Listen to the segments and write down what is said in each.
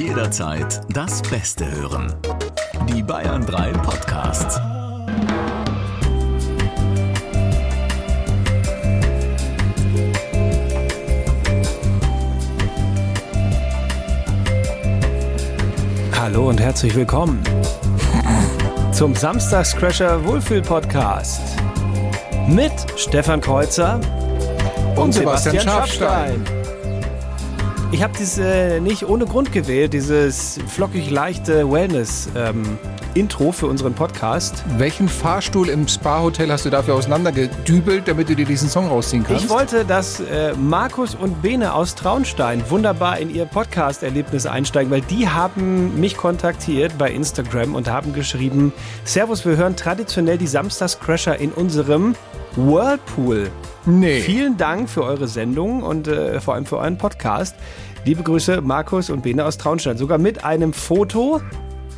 Jederzeit das Beste hören. Die Bayern 3 Podcasts. Hallo und herzlich willkommen zum Samstagscrasher Wohlfühl Podcast mit Stefan Kreuzer und, Sebastian, Schafstein. Ich habe dieses äh, nicht ohne Grund gewählt, dieses flockig leichte Wellness-Intro für unseren Podcast. Welchen Fahrstuhl im Spa-Hotel hast du dafür auseinandergedübelt, damit du dir diesen Song rausziehen kannst? Ich wollte, dass äh, Markus und Bene aus Traunstein wunderbar in ihr Podcast-Erlebnis einsteigen, weil die haben mich kontaktiert bei Instagram und haben geschrieben, Servus, wir hören traditionell die Samstagscrasher in unserem Whirlpool. Nee. Vielen Dank für eure Sendung und äh, vor allem für euren Podcast. Liebe Grüße, Markus und Bene aus Traunstein. Sogar mit einem Foto,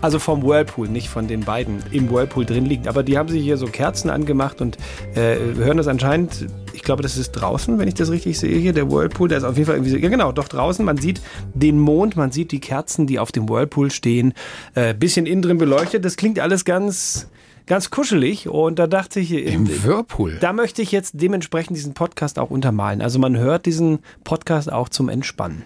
also vom Whirlpool, nicht von den beiden im Whirlpool drin liegt. Aber die haben sich hier so Kerzen angemacht und äh, wir hören das anscheinend, ich glaube, das ist draußen, wenn ich das richtig sehe hier, der Whirlpool, der ist auf jeden Fall irgendwie, so- ja genau, doch draußen. Man sieht den Mond, man sieht die Kerzen, die auf dem Whirlpool stehen, äh, bisschen innen drin beleuchtet. Das klingt alles ganz, ganz kuschelig und da dachte ich, Im Whirlpool. da möchte ich jetzt dementsprechend diesen Podcast auch untermalen. Also man hört diesen Podcast auch zum Entspannen.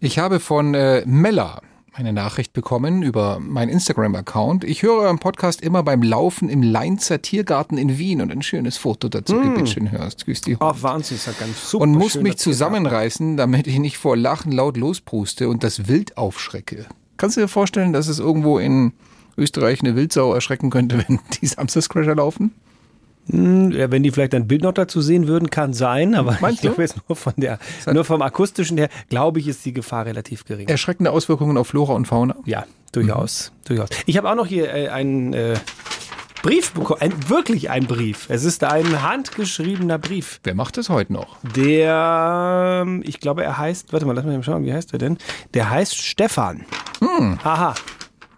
Ich habe von äh, Mella eine Nachricht bekommen über meinen Instagram-Account. Ich höre euren Podcast immer beim Laufen im Leinzer Tiergarten in Wien und ein schönes Foto dazu gebitschen hörst. Grüß dich. Oh, Wahnsinn, ist ja ganz super. und muss mich zusammenreißen, damit ich nicht vor Lachen laut lospruste und das Wild aufschrecke. Kannst du dir vorstellen, dass es irgendwo in Österreich eine Wildsau erschrecken könnte, wenn die Samstagscrasher laufen? Ja, wenn die vielleicht ein Bild noch dazu sehen würden, kann sein, aber Meinst ich glaube jetzt nur von der, nur vom akustischen her, glaube ich, ist die Gefahr relativ gering. Erschreckende Auswirkungen auf Flora und Fauna? Ja, durchaus, durchaus. Ich habe auch noch hier äh, einen äh, Brief bekommen, ein, wirklich ein Brief. Es ist ein handgeschriebener Brief. Wer macht das heute noch? Der, ähm, ich glaube, er heißt, warte mal, lass mich mal schauen, wie heißt er denn? Der heißt Stefan. Hm. Aha.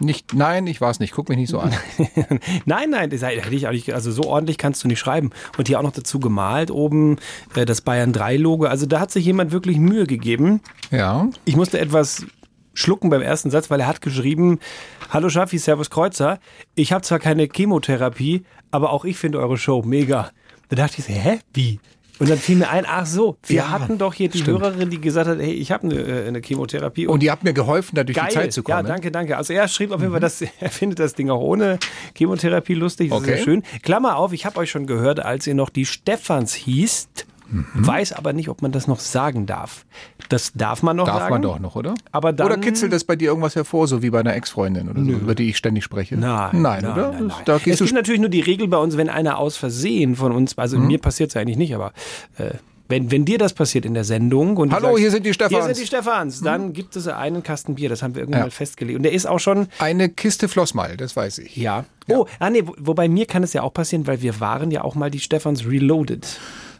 Nicht, nein, ich war es nicht. Guck mich nicht so an. nein, nein, das hätte ich auch nicht, also so ordentlich kannst du nicht schreiben. Und hier auch noch dazu gemalt, oben äh, das Bayern 3 Logo. Also da hat sich jemand wirklich Mühe gegeben. Ja. Ich musste etwas schlucken beim ersten Satz, weil er hat geschrieben, Hallo Schaffi, Servus Kreuzer. Ich habe zwar keine Chemotherapie, aber auch ich finde eure Show mega. Da dachte ich so, hä, wie? Und dann fiel mir ein, ach so, wir Ja, hatten doch hier die stimmt. Hörerin, die gesagt hat, hey, ich habe eine, äh, eine Chemotherapie. Und die hat mir geholfen, da durch Geil. die Zeit zu kommen. Ja, danke, danke. Also er schrieb auf jeden Fall, dass er findet das Ding auch ohne Chemotherapie lustig. Das Okay. ist sehr schön. Klammer auf, ich habe euch schon gehört, als ihr noch die Stephans hießt, Mhm. weiß aber nicht, ob man das noch sagen darf. Das darf man noch Darf sagen. man doch noch, oder? Aber dann, oder kitzelt das bei dir irgendwas hervor, so wie bei einer Ex-Freundin oder so, über die ich ständig spreche? Nein, Nein, oder? Nein, nein. Da es gehst gibt natürlich nur die Regel bei uns, wenn einer aus Versehen von uns, also Mhm. mir passiert es eigentlich nicht, aber äh, wenn, wenn dir das passiert in der Sendung und du Hallo, hier sind die Stephans. Mhm. Hier sind die Stephans, dann gibt es einen Kasten Bier, das haben wir irgendwann Ja. mal festgelegt. Und der ist auch schon, eine Kiste Flossmal, das weiß ich. ja. Oh, ah nee, wo, wobei mir kann es ja auch passieren, weil wir waren ja auch mal die Stephans Reloaded.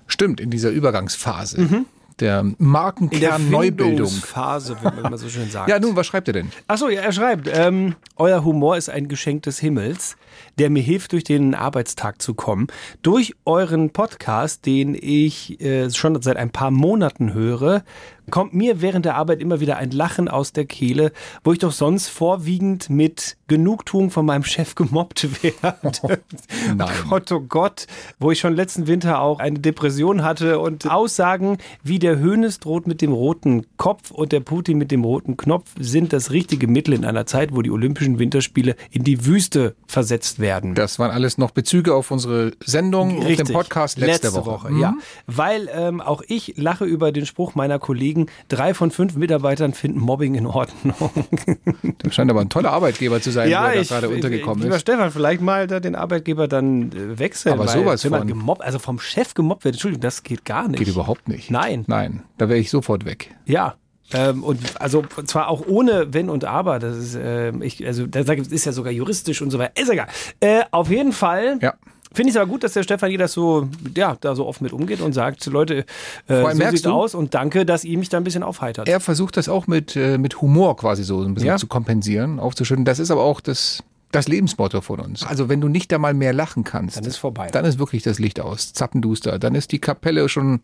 Stimmt, in dieser Übergangsphase Mhm. der Markenkern-Neubildung. Phase, wie man so schön sagt. Ja, nun, was schreibt er denn? Achso, ja, er schreibt, ähm, euer Humor ist ein Geschenk des Himmels, der mir hilft, durch den Arbeitstag zu kommen. Durch euren Podcast, den ich äh, schon seit ein paar Monaten höre, kommt mir während der Arbeit immer wieder ein Lachen aus der Kehle, wo ich doch sonst vorwiegend mit Genugtuung von meinem Chef gemobbt werde. Nein. Oh Gott, oh Gott, wo ich schon letzten Winter auch eine Depression hatte und Aussagen wie der Hönes droht mit dem roten Kopf und der Putin mit dem roten Knopf sind das richtige Mittel in einer Zeit, wo die Olympischen Winterspiele in die Wüste versetzt werden. Das waren alles noch Bezüge auf unsere Sendung, auf den Podcast letzte, Woche. Mhm. ja. Weil ähm, auch ich lache über den Spruch meiner Kollegen, drei von fünf Mitarbeitern finden Mobbing in Ordnung. Das scheint aber ein toller Arbeitgeber zu sein, wo er da ich, gerade untergekommen lieber ist. Stefan, vielleicht mal da den Arbeitgeber dann äh, wechseln. Aber sowas wenn man von. gemobbt, also vom Chef gemobbt wird, Entschuldigung, das geht gar nicht. Geht überhaupt nicht. Nein. Nein, da wäre ich sofort weg. Ja. Ähm, und also zwar auch ohne Wenn und Aber, das ist, ähm, ich, also das ist ja sogar juristisch und so weiter. Ist egal. Äh, auf jeden Fall Ja. Finde ich es aber gut, dass der Stefan hier das so, ja, da so offen mit umgeht und sagt, Leute, äh, so sieht's du- aus und danke, dass ihr mich da ein bisschen aufheitert. Er versucht das auch mit, äh, mit Humor quasi so ein bisschen Ja. zu kompensieren, aufzuschütten. Das ist aber auch das das Lebensmotto von uns. Also wenn du nicht einmal mehr lachen kannst, Dann ist vorbei. Dann ist wirklich das Licht aus, zappenduster. Dann ist die Kapelle schon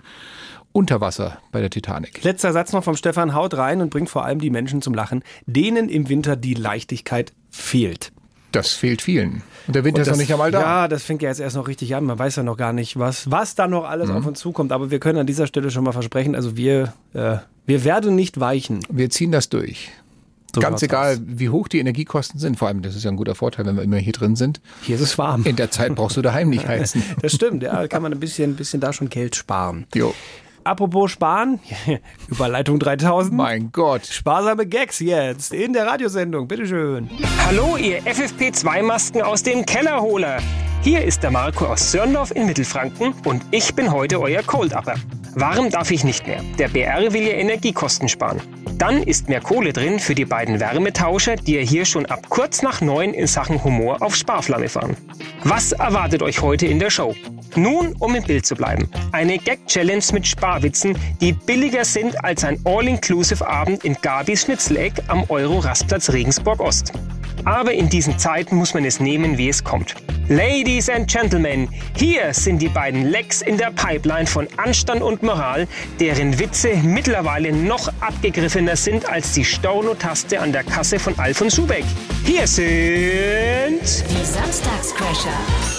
unter Wasser bei der Titanic. Letzter Satz noch vom Stefan. Haut rein und bringt vor allem die Menschen zum Lachen, denen im Winter die Leichtigkeit fehlt. Das fehlt vielen. Und der Winter ist das, noch nicht einmal da. Ja, das fängt ja jetzt erst noch richtig an. Man weiß ja noch gar nicht, was, was da noch alles auf uns zukommt. Aber wir können an dieser Stelle schon mal versprechen, also wir, äh, wir werden nicht weichen. Wir ziehen das durch. So Ganz egal, aus. wie hoch die Energiekosten sind. Vor allem, das ist ja ein guter Vorteil, wenn wir immer hier drin sind. Hier ist es warm. In der Zeit brauchst du daheim nicht heizen. Das stimmt, ja, da kann man ein bisschen, ein bisschen da schon Geld sparen. Jo. Apropos sparen, Überleitung 3000. Mein Gott. Sparsame Gags jetzt in der Radiosendung, bitteschön. Hallo, ihr FFP2-Masken aus dem Kellerholer. Hier ist der Marco aus Sörndorf in Mittelfranken und ich bin heute euer Cold-Upper. Warm darf ich nicht mehr. Der BR will ja Energiekosten sparen. Dann ist mehr Kohle drin für die beiden Wärmetauscher, die ja hier schon ab kurz nach neun in Sachen Humor auf Sparflamme fahren. Was erwartet euch heute in der Show? Nun, um im Bild zu bleiben. Eine Gag-Challenge mit Sparwitzen, die billiger sind als ein All-Inclusive-Abend in Gabis Schnitzeleck am Euro-Rastplatz Regensburg Ost. Aber in diesen Zeiten muss man es nehmen, wie es kommt. Ladies and Gentlemen, hier sind die beiden Lecks in der Pipeline von Anstand und Moral, deren Witze mittlerweile noch abgegriffener sind als die Storno-Taste an der Kasse von Alfons Schubeck. Hier sind... Die Samstagscrasher.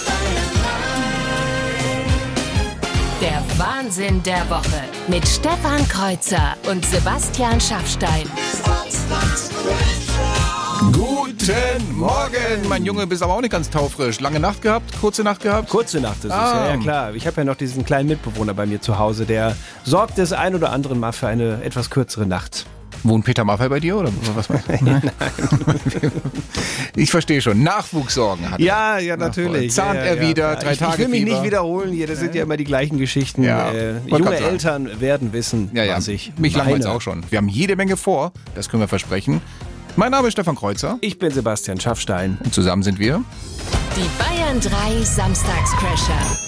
Wahnsinn der Woche mit Stefan Kreuzer und Sebastian Schaffstein. Guten Morgen. Mein Junge, bist aber auch nicht ganz taufrisch. Lange Nacht gehabt? Kurze Nacht gehabt? Kurze Nacht ist es, Ah. ja, ja klar. Ich habe ja noch diesen kleinen Mitbewohner bei mir zu Hause, der sorgt des ein oder anderen Mal für eine etwas kürzere Nacht. Wohnt Peter Maffay bei dir oder was meinst du? Nein. Ich verstehe schon. Nachwuchssorgen hat er. Ja, ja, natürlich. Zahnt er wieder, drei ich, Tage Ich will mich Fieber. nicht wiederholen hier, das sind ja immer die gleichen Geschichten. Ja, Äh, junge. Eltern werden wissen, Ja, ja. was ich Mich langweilt meine. auch schon. Wir haben jede Menge vor, das können wir versprechen. Mein Name ist Stefan Kreuzer Ich bin Sebastian Schaffstein. und zusammen sind wir. Die Bayern 3 Samstagscrasher.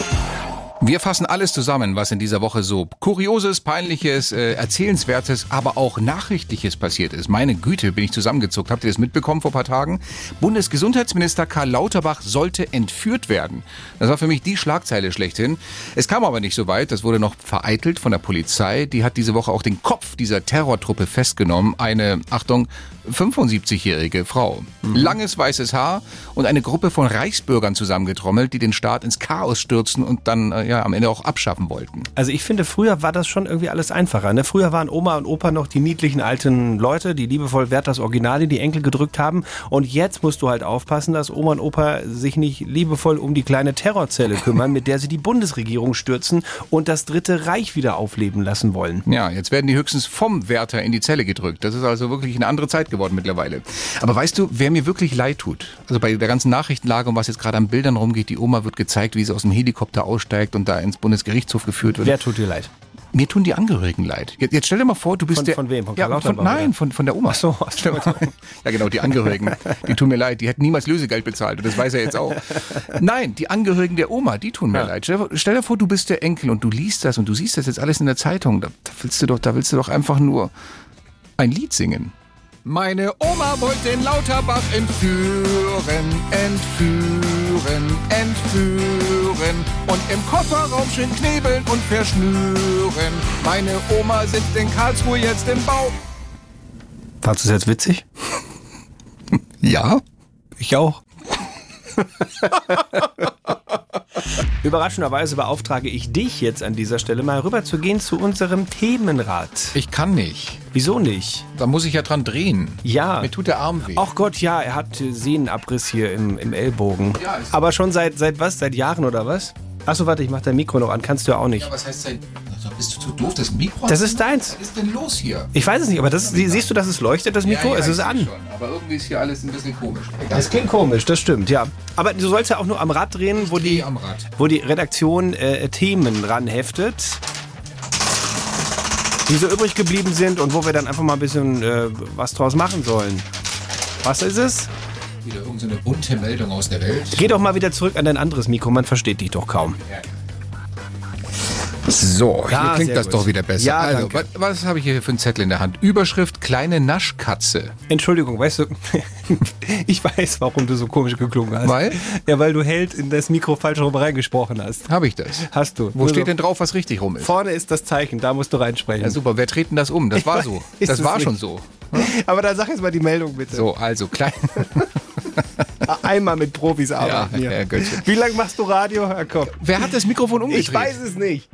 Wir fassen alles zusammen, was in dieser Woche so Kurioses, Peinliches, äh, Erzählenswertes, aber auch Nachrichtliches passiert ist. Meine Güte, bin ich zusammengezuckt. Habt ihr das mitbekommen vor ein paar Tagen? Bundesgesundheitsminister Karl Lauterbach sollte entführt werden. Das war für mich die Schlagzeile schlechthin. Es kam aber nicht so weit. Das wurde noch vereitelt von der Polizei. Die hat diese Woche auch den Kopf dieser Terrortruppe festgenommen. Eine, Achtung, 75-jährige Frau. Langes weißes Haar und eine Gruppe von Reichsbürgern zusammengetrommelt, die den Staat ins Chaos stürzen und dann äh, ja am Ende auch abschaffen wollten. Also ich finde, früher war das schon irgendwie alles einfacher. Ne? Früher waren Oma und Opa noch die niedlichen alten Leute, die liebevoll Wert das Original in die Enkel gedrückt haben. Und jetzt musst du halt aufpassen, dass Oma und Opa sich nicht liebevoll um die kleine Terrorzelle kümmern, mit der sie die Bundesregierung stürzen und das Dritte Reich wieder aufleben lassen wollen. Ja, jetzt werden die höchstens vom Wärter in die Zelle gedrückt. Das ist also wirklich eine andere Zeit geworden mittlerweile. Aber weißt du, wer mir wirklich leid tut? Also bei der ganzen Nachrichtenlage und was jetzt gerade an Bildern rumgeht, die Oma wird gezeigt, wie sie aus dem Helikopter aussteigt und da ins Bundesgerichtshof geführt wird. Wer tut dir leid? Mir tun die Angehörigen leid. Jetzt, jetzt stell dir mal vor, du bist Von- der. von wem? Von ja, Karl von, Lauterbach, Nein, von, von der Oma. Ach so. Stell dir mal- ja, genau, die Angehörigen. Die tun mir leid. Die hätten niemals Lösegeld bezahlt. Und das weiß er jetzt auch. Nein, die Angehörigen der Oma, die tun mir leid. Stell, dir- stell dir vor, du bist der Enkel und du liest das und du siehst das jetzt alles in der Zeitung. Da, da willst du doch, da willst du doch einfach nur ein Lied singen. Meine Oma wollte den Lauterbach entführen, entführen, entführen und im Kofferraum schön knebeln und verschnüren. Meine Oma sitzt in Karlsruhe jetzt im Bau. Fandest du es jetzt witzig? Ja? Ich auch. Überraschenderweise beauftrage ich dich jetzt an dieser Stelle mal rüber zu gehen zu unserem Themenrat. Ich kann nicht. Wieso nicht? Da muss ich ja dran drehen. Ja. Mir tut der Arm weh. Ach Gott, ja, er hat Sehnenabriss hier im, im Ellbogen. Ja, ist- Aber schon seit, seit was? Seit Jahren oder was? Achso, warte, ich mach dein Mikro noch an. Kannst du ja auch nicht. was heißt denn? Also bist du zu doof, das Mikro? Das ist deins. Was ist denn los hier? Ich weiß es nicht, aber das, sie- siehst du, dass es leuchtet, das Mikro? es ist an. Schon, aber irgendwie ist hier alles ein bisschen komisch. Das klingt komisch, das stimmt, ja. Aber du sollst ja auch nur am Rad drehen, wo die, am Rad. wo die Redaktion äh, Themen ranheftet, die so übrig geblieben sind und wo wir dann einfach mal ein bisschen äh, was draus machen sollen. Was ist es? Wieder irgendeine so bunte Meldung aus der Welt. Geh doch mal wieder zurück an dein anderes Mikro, man versteht dich doch kaum. So, Ja, hier klingt das gut. doch wieder besser. Ja, also, was, was habe ich hier für einen Zettel in der Hand? Überschrift kleine Naschkatze. Entschuldigung, weißt du, Ich weiß, warum du so komisch geklungen hast. Weil? Ja, weil du Held in das Mikro falsch rum reingesprochen hast. Habe ich das? Hast du. Wo Nur steht so- denn drauf, was richtig rum ist? Vorne ist das Zeichen, da musst du reinsprechen. Ja, super. Wer dreht denn das um? Das war so. Das war nicht. schon so. Aber dann sag jetzt mal die Meldung bitte. So, also klein. Einmal mit Profis arbeiten Ja, hier. ja. Wie lange machst du Radio? Ja, komm. Wer hat das Mikrofon umgedreht? Ich weiß es nicht.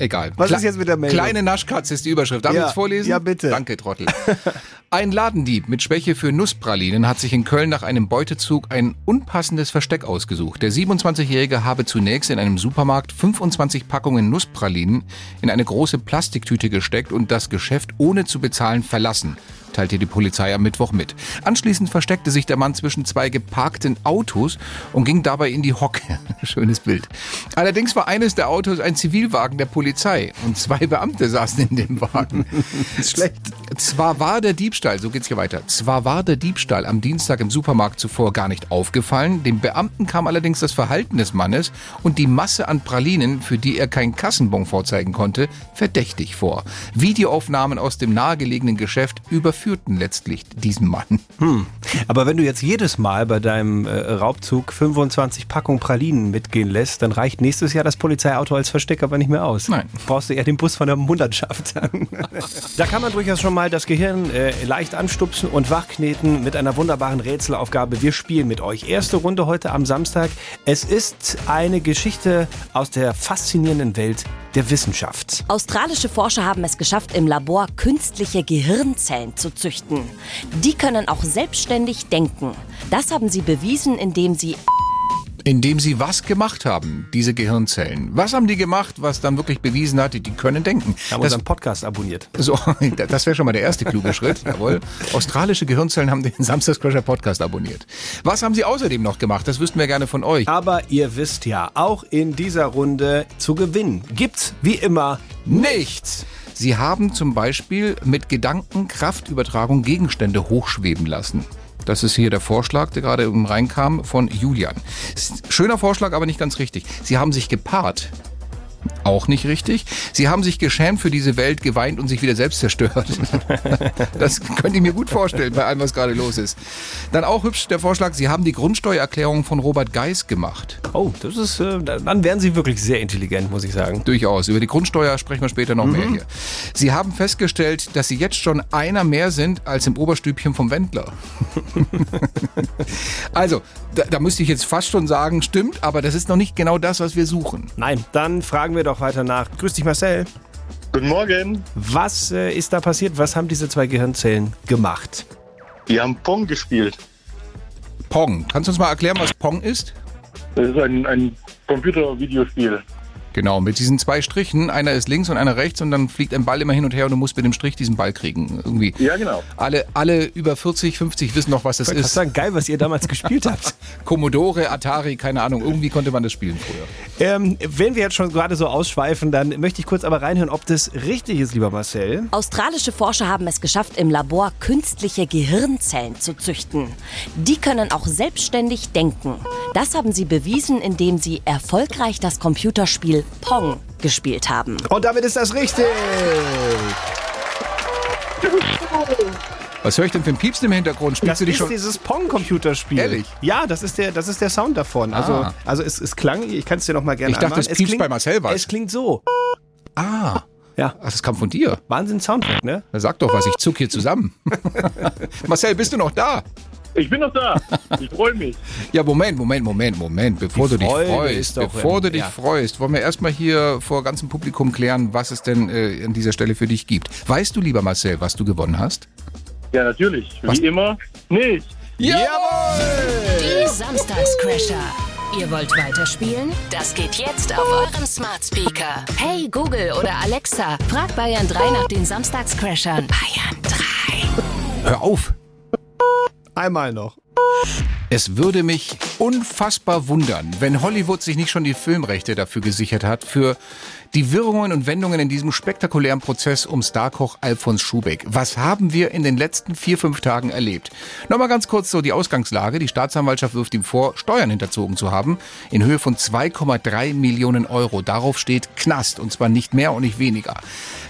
Egal. Was Kle- ist jetzt mit der Meldung? Kleine Naschkatze ist die Überschrift. Darf Ja, ich es vorlesen? ja, bitte. Danke, Trottel. Ein Ladendieb mit Schwäche für Nusspralinen hat sich in Köln nach einem Beutezug ein unpassendes Versteck ausgesucht. Der 27-Jährige habe zunächst in einem Supermarkt 25 Packungen Nusspralinen in eine große Plastiktüte gesteckt und das Geschäft ohne zu bezahlen verlassen, teilte die Polizei am Mittwoch mit. Anschließend versteckte sich der Mann zwischen zwei geparkten Autos und ging dabei in die Hocke. Schönes Bild. Allerdings war eines der Autos ein Zivilwagen der Polizei und zwei Beamte saßen in dem Wagen. Ist schlecht. Zwar war der Diebstahl, so geht's hier weiter, zwar war der Diebstahl am Dienstag im Supermarkt zuvor gar nicht aufgefallen, dem Beamten kam allerdings das Verhalten des Mannes und die Masse an Pralinen, für die er keinen Kassenbon vorzeigen konnte, verdächtig vor. Videoaufnahmen aus dem nahegelegenen Geschäft überführten letztlich diesen Mann. Aber wenn du jetzt jedes Mal bei deinem äh, Raubzug 25 Packungen Pralinen mitgehen lässt, dann reicht nächstes Jahr das Polizeiauto als Versteck aber nicht mehr aus. Nein. Brauchst du eher den Bus von der Mundertschaft. da kann man durchaus schon mal das Gehirn äh, leicht anstupsen und wachkneten mit einer wunderbaren Rätselaufgabe. Wir spielen mit euch. Erste Runde heute am Samstag. Es ist eine Geschichte aus der faszinierenden Welt der Wissenschaft. Australische Forscher haben es geschafft, im Labor künstliche Gehirnzellen zu züchten. Die können auch selbstständig denken. Das haben sie bewiesen, indem sie Indem sie was gemacht haben, diese Gehirnzellen. Was haben die gemacht, was dann wirklich bewiesen hat, die können denken. Haben Das- unseren Podcast abonniert. So, das wäre schon mal der erste kluge Schritt. Jawohl. Australische Gehirnzellen haben den Samstagscrasher Podcast abonniert. Was haben sie außerdem noch gemacht? Das wüssten wir gerne von euch. Aber ihr wisst ja, auch in dieser Runde zu gewinnen gibt's wie immer Nichts. Sie haben zum Beispiel mit Gedankenkraftübertragung Gegenstände hochschweben lassen. Das ist hier der Vorschlag, der gerade eben reinkam von Julian. Schöner Vorschlag, aber nicht ganz richtig. Sie haben sich gepaart. Auch nicht richtig. Sie haben sich geschämt für diese Welt, geweint und sich wieder selbst zerstört. Das könnt ihr mir gut vorstellen, bei allem, was gerade los ist. Dann auch hübsch der Vorschlag, Sie haben die Grundsteuererklärung von Robert Geis gemacht. Oh, das ist, äh, dann wären Sie wirklich sehr intelligent, muss ich sagen. Durchaus. Über die Grundsteuer sprechen wir später noch mehr hier. Sie haben festgestellt, dass Sie jetzt schon einer mehr sind als im Oberstübchen vom Wendler. also, da, da müsste ich jetzt fast schon sagen, stimmt, aber das ist noch nicht genau das, was wir suchen. Nein, dann fragen wir doch weiter nach. Grüß dich, Marcel. Guten Morgen. Was äh, ist da passiert? Was haben diese zwei Gehirnzellen gemacht? Wir haben Pong gespielt. Pong. Kannst du uns mal erklären, was Pong ist? Das ist ein, ein Computer-Videospiel. Genau, mit diesen zwei Strichen. Einer ist links und einer rechts und dann fliegt ein Ball immer hin und her und du musst mit dem Strich diesen Ball kriegen. Irgendwie. Ja, genau. Alle, alle über 40, 50 wissen noch, was das Ich ist. fast sagen, geil, was ihr damals gespielt habt. Commodore, Atari, keine Ahnung. Irgendwie konnte man das spielen früher. Ähm, wenn wir jetzt schon gerade so ausschweifen, dann möchte ich kurz aber reinhören, ob das richtig ist, lieber Marcel. Australische Forscher haben es geschafft, im Labor künstliche Gehirnzellen zu züchten. Die können auch selbstständig denken. Das haben sie bewiesen, indem sie erfolgreich das Computerspiel Pong gespielt haben. Und damit ist das richtig. Was höre ich denn für ein Piepsen im Hintergrund? Spielst Das du dich ist schon? dieses Pong-Computerspiel. Ehrlich? Ja, das ist der, das ist der Sound davon. Also, Ah. also es, es klang, ich kann es dir noch mal gerne Ich dachte, anmachen. es piepst klingt, bei Marcel was. Es klingt so. Ah, Ja, ach, das kam von dir. Wahnsinn Soundtrack, ne? Na, sag doch was, ich zuck hier zusammen. Marcel, bist du noch da? Ich bin noch da. Ich freue mich. Ja, Moment, Moment, Moment, Moment. Bevor Die du dich freust, bevor du dich ja. freust, wollen wir erstmal hier vor ganzem Publikum klären, was es denn äh, an dieser Stelle für dich gibt. Weißt du, lieber Marcel, was du gewonnen hast? Ja, natürlich. Was? Wie immer. Nicht. Jawohl! Die Samstagscrasher. Ihr wollt weiterspielen? Das geht jetzt auf eurem Smart Speaker. Hey Google oder Alexa, frag Bayern 3 nach den Samstagscrashern. Bayern 3. Hör auf! Einmal noch. Es würde mich unfassbar wundern, wenn Hollywood sich nicht schon die Filmrechte dafür gesichert hat, für Die Wirrungen und Wendungen in diesem spektakulären Prozess um Starkoch Alfons Schubeck. Was haben wir in den letzten vier, fünf Tagen erlebt? Nochmal ganz kurz so die Ausgangslage. Die Staatsanwaltschaft wirft ihm vor, Steuern hinterzogen zu haben in Höhe von 2,3 Millionen Euro. Darauf steht Knast und zwar nicht mehr und nicht weniger.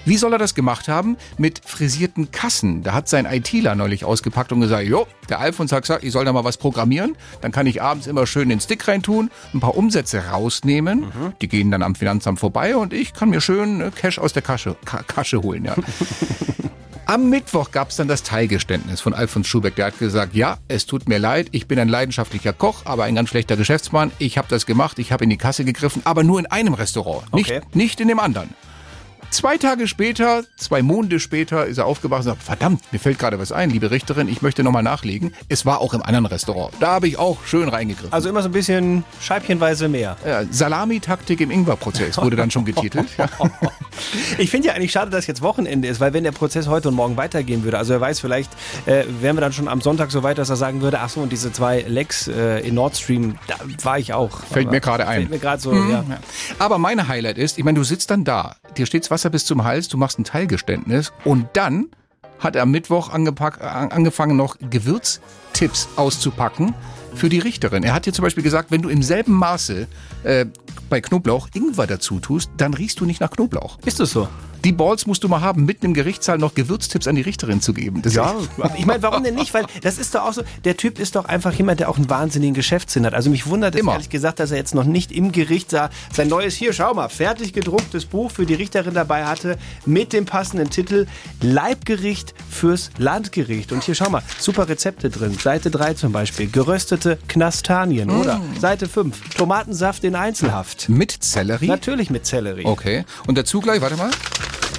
Wie soll er das gemacht haben? Mit frisierten Kassen. Da hat sein ITler neulich ausgepackt und gesagt, jo, der Alfons hat gesagt, ich soll da mal was programmieren. Dann kann ich abends immer schön den Stick reintun, ein paar Umsätze rausnehmen. Die gehen dann am Finanzamt vorbei und ich kann mir schön äh, Cash aus der Kasche, Ka Kasche holen. Ja. Am Mittwoch gab es dann das Teilgeständnis von Alfons Schubeck. Der hat gesagt, ja, es tut mir leid, ich bin ein leidenschaftlicher Koch, aber ein ganz schlechter Geschäftsmann. Ich habe das gemacht, ich habe in die Kasse gegriffen, aber nur in einem Restaurant, nicht, Okay. nicht in dem anderen. Zwei Tage später, zwei Monde später, ist er aufgewacht und sagt, verdammt, mir fällt gerade was ein, liebe Richterin, ich möchte nochmal nachlegen. Es war auch im anderen Restaurant. Da habe ich auch schön reingegriffen. Also immer so ein bisschen scheibchenweise mehr. ja, Salami-Taktik im Ingwer-Prozess wurde dann schon getitelt. Ja. Ich finde ja eigentlich schade, dass jetzt Wochenende ist, weil wenn der Prozess heute und morgen weitergehen würde, also wer weiß, vielleicht äh, wären wir dann schon am Sonntag so weit, dass er sagen würde, ach so, und diese zwei Lecks äh, in Nord Stream, da war ich auch. Fällt mir gerade ein. Fällt mir gerade so, ja. Ja. Aber mein Highlight ist, ich meine, du sitzt dann da, dir steht's Wasser bis zum Hals, du machst ein Teilgeständnis und dann hat er am Mittwoch an- angefangen, noch Gewürztipps auszupacken für die Richterin. Er hat dir zum Beispiel gesagt, wenn du im selben Maße äh, bei Knoblauch Ingwer dazu tust, dann riechst du nicht nach Knoblauch. Ist das so? Die Balls musst du mal haben, mitten im Gerichtssaal noch Gewürztipps an die Richterin zu geben. Das Ja, ich meine, warum denn nicht? Weil das ist doch auch so, der Typ ist doch einfach jemand, der auch einen wahnsinnigen Geschäftssinn hat. Also mich wundert es Immer. ehrlich gesagt, dass er jetzt noch nicht im Gericht sah, sein neues, hier, schau mal, fertig gedrucktes Buch für die Richterin dabei hatte, mit dem passenden Titel Leibgericht fürs Landgericht. Und hier, schau mal, super Rezepte drin. Seite 3 zum Beispiel, geröstete Knastanien. Oder Seite 5, Tomatensaft in Einzelhaft. Mit Sellerie? Natürlich mit Sellerie. Okay. Und dazu gleich, warte mal,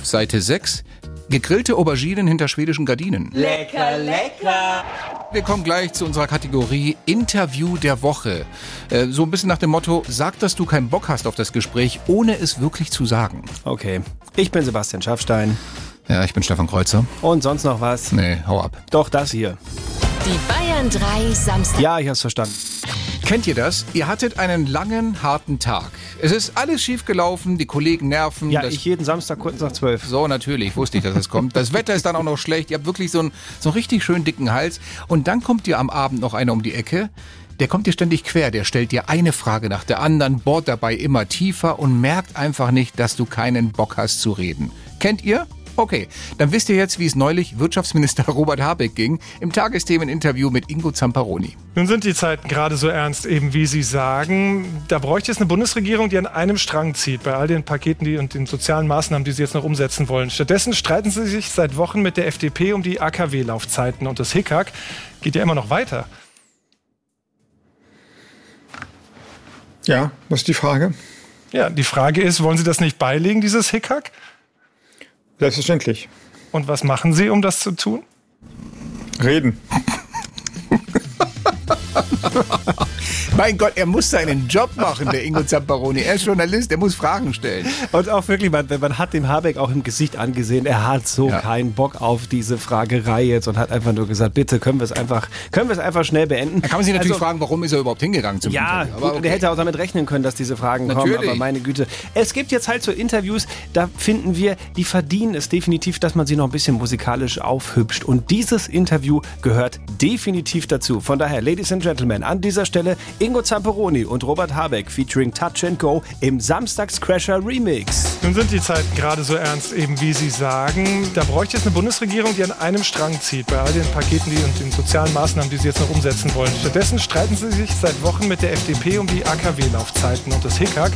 Seite 6. Gegrillte Auberginen hinter schwedischen Gardinen. Lecker, lecker. Wir kommen gleich zu unserer Kategorie Interview der Woche. Äh, so ein bisschen nach dem Motto, sag, dass du keinen Bock hast auf das Gespräch, ohne es wirklich zu sagen. Okay, ich bin Sebastian Schaffstein. Ja, ich bin Stefan Kreuzer. Und sonst noch was? Nee, hau ab. Doch, das hier. Die Bayern 3 Samstag. Ja, ich hab's verstanden. Kennt ihr das? Ihr hattet einen langen, harten Tag. Es ist alles schief gelaufen, die Kollegen nerven. Ja, das ich jeden Samstag kurz nach zwölf. So, natürlich, wusste ich, dass es kommt. Das Wetter ist dann auch noch schlecht. Ihr habt wirklich so einen, so einen richtig schön dicken Hals. Und dann kommt dir am Abend noch einer um die Ecke. Der kommt dir ständig quer. Der stellt dir eine Frage nach der anderen, bohrt dabei immer tiefer und merkt einfach nicht, dass du keinen Bock hast zu reden. Kennt ihr? Okay, dann wisst ihr jetzt, wie es neulich Wirtschaftsminister Robert Habeck ging im Tagesthemen-Interview mit Ingo Zamparoni. Nun sind die Zeiten gerade so ernst, eben wie Sie sagen. Da bräuchte es eine Bundesregierung, die an einem Strang zieht bei all den Paketen die, und den sozialen Maßnahmen, die Sie jetzt noch umsetzen wollen. Stattdessen streiten Sie sich seit Wochen mit der FDP um die AKW-Laufzeiten. Und das Hickhack geht ja immer noch weiter. Ja, was ist die Frage? Ja, die Frage ist, wollen Sie das nicht beilegen, dieses Hickhack? Selbstverständlich. Und was machen Sie, um das zu tun? Reden. Mein Gott, er muss seinen Job machen, der Ingo Zamparoni. Er ist Journalist, er muss Fragen stellen. Und auch wirklich, man, man hat dem Habeck auch im Gesicht angesehen, er hat so Ja. keinen Bock auf diese Fragerei jetzt und hat einfach nur gesagt, bitte können wir es einfach, können wir es einfach schnell beenden. Da kann man sich natürlich Also, fragen, warum ist er überhaupt hingegangen zum Ja, Interview. und okay. er hätte auch damit rechnen können, dass diese Fragen kommen, Natürlich. aber meine Güte. Es gibt jetzt halt so Interviews, da finden wir, die verdienen es definitiv, dass man sie noch ein bisschen musikalisch aufhübscht. Und dieses Interview gehört definitiv dazu. Von daher, Ladies and Gentlemen, an dieser Stelle Ingo Zamperoni und Robert Habeck featuring Touch and Go im Samstagscrasher Remix. Nun sind die Zeiten gerade so ernst, eben wie Sie sagen. Da bräuchte es eine Bundesregierung, die an einem Strang zieht bei all den Paketen die und den sozialen Maßnahmen, die Sie jetzt noch umsetzen wollen. Stattdessen streiten Sie sich seit Wochen mit der FDP um die AKW-Laufzeiten. Und das Hickhack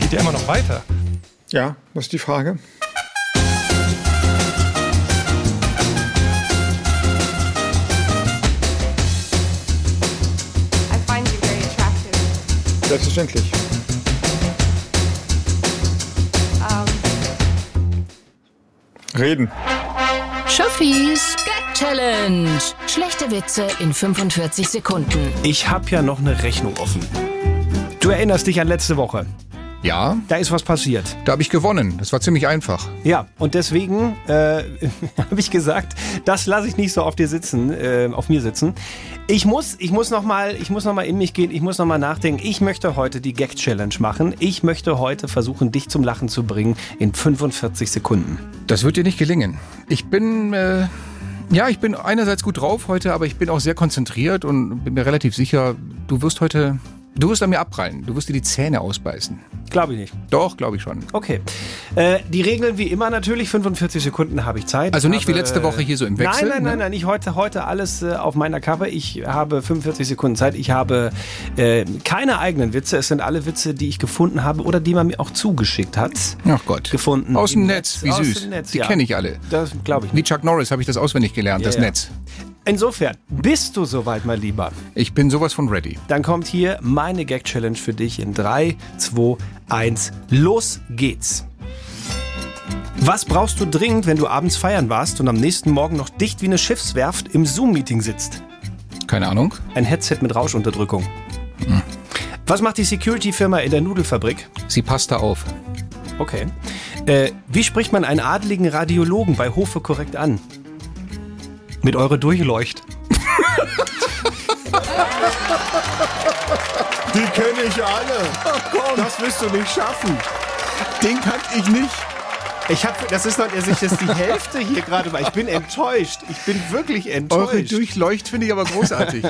geht ja immer noch weiter. Ja, was ist die Frage? Selbstverständlich. Reden. Schuffis Gag Challenge. Schlechte Witze in 45 Sekunden. Ich habe ja noch eine Rechnung offen. Du erinnerst dich an letzte Woche. Ja, Da ist was passiert. da habe ich gewonnen. Das war ziemlich einfach. Ja, und deswegen äh, habe ich gesagt, das lasse ich nicht so auf dir sitzen, äh, auf mir sitzen. Ich muss, ich muss noch mal, ich muss noch mal in mich gehen. Ich muss noch mal nachdenken. Ich möchte heute die Gag Challenge machen. Ich möchte heute versuchen, dich zum Lachen zu bringen in 45 Sekunden. Das wird dir nicht gelingen. Ich bin, äh, ja, ich bin einerseits gut drauf heute, aber ich bin auch sehr konzentriert und bin mir relativ sicher, du wirst heute, du wirst an mir abprallen. Du wirst dir die Zähne ausbeißen. Glaube ich nicht. Doch, glaube ich schon. Okay. Äh, die Regeln wie immer natürlich. 45 Sekunden habe ich Zeit. Also nicht wie Habe- letzte Woche hier so im Wechsel, Nein, nein, ne? nein, nein. Nicht heute, heute alles äh, auf meiner Kappe. Ich habe 45 Sekunden Zeit. Ich habe äh, keine eigenen Witze. Es sind alle Witze, die ich gefunden habe oder die man mir auch zugeschickt hat. Ach Gott. Gefunden. Aus dem Im Netz, wie Aus süß. dem Netz, die ja. kenne ich alle. Das glaube ich. Wie Chuck Norris habe ich das auswendig gelernt, Ja, das ja. Netz. Insofern, bist du soweit, mein Lieber? Ich bin sowas von ready. Dann kommt hier meine Gag-Challenge für dich in 3, 2, 1. Los geht's. Was brauchst du dringend, wenn du abends feiern warst und am nächsten Morgen noch dicht wie eine Schiffswerft im Zoom-Meeting sitzt? Keine Ahnung. Ein Headset mit Rauschunterdrückung. Was macht die Security-Firma in der Nudelfabrik? Sie passt da auf. Okay. Äh, wie spricht man einen adligen Radiologen bei Hofe korrekt an? Mit eure Durchleucht. Die kenne ich alle. Das wirst du nicht schaffen. Den kannte ich nicht. Ich hab, das ist noch, das ist das die Hälfte hier gerade mal. Ich bin enttäuscht. Ich bin wirklich enttäuscht. Eure Durchleucht finde ich aber großartig.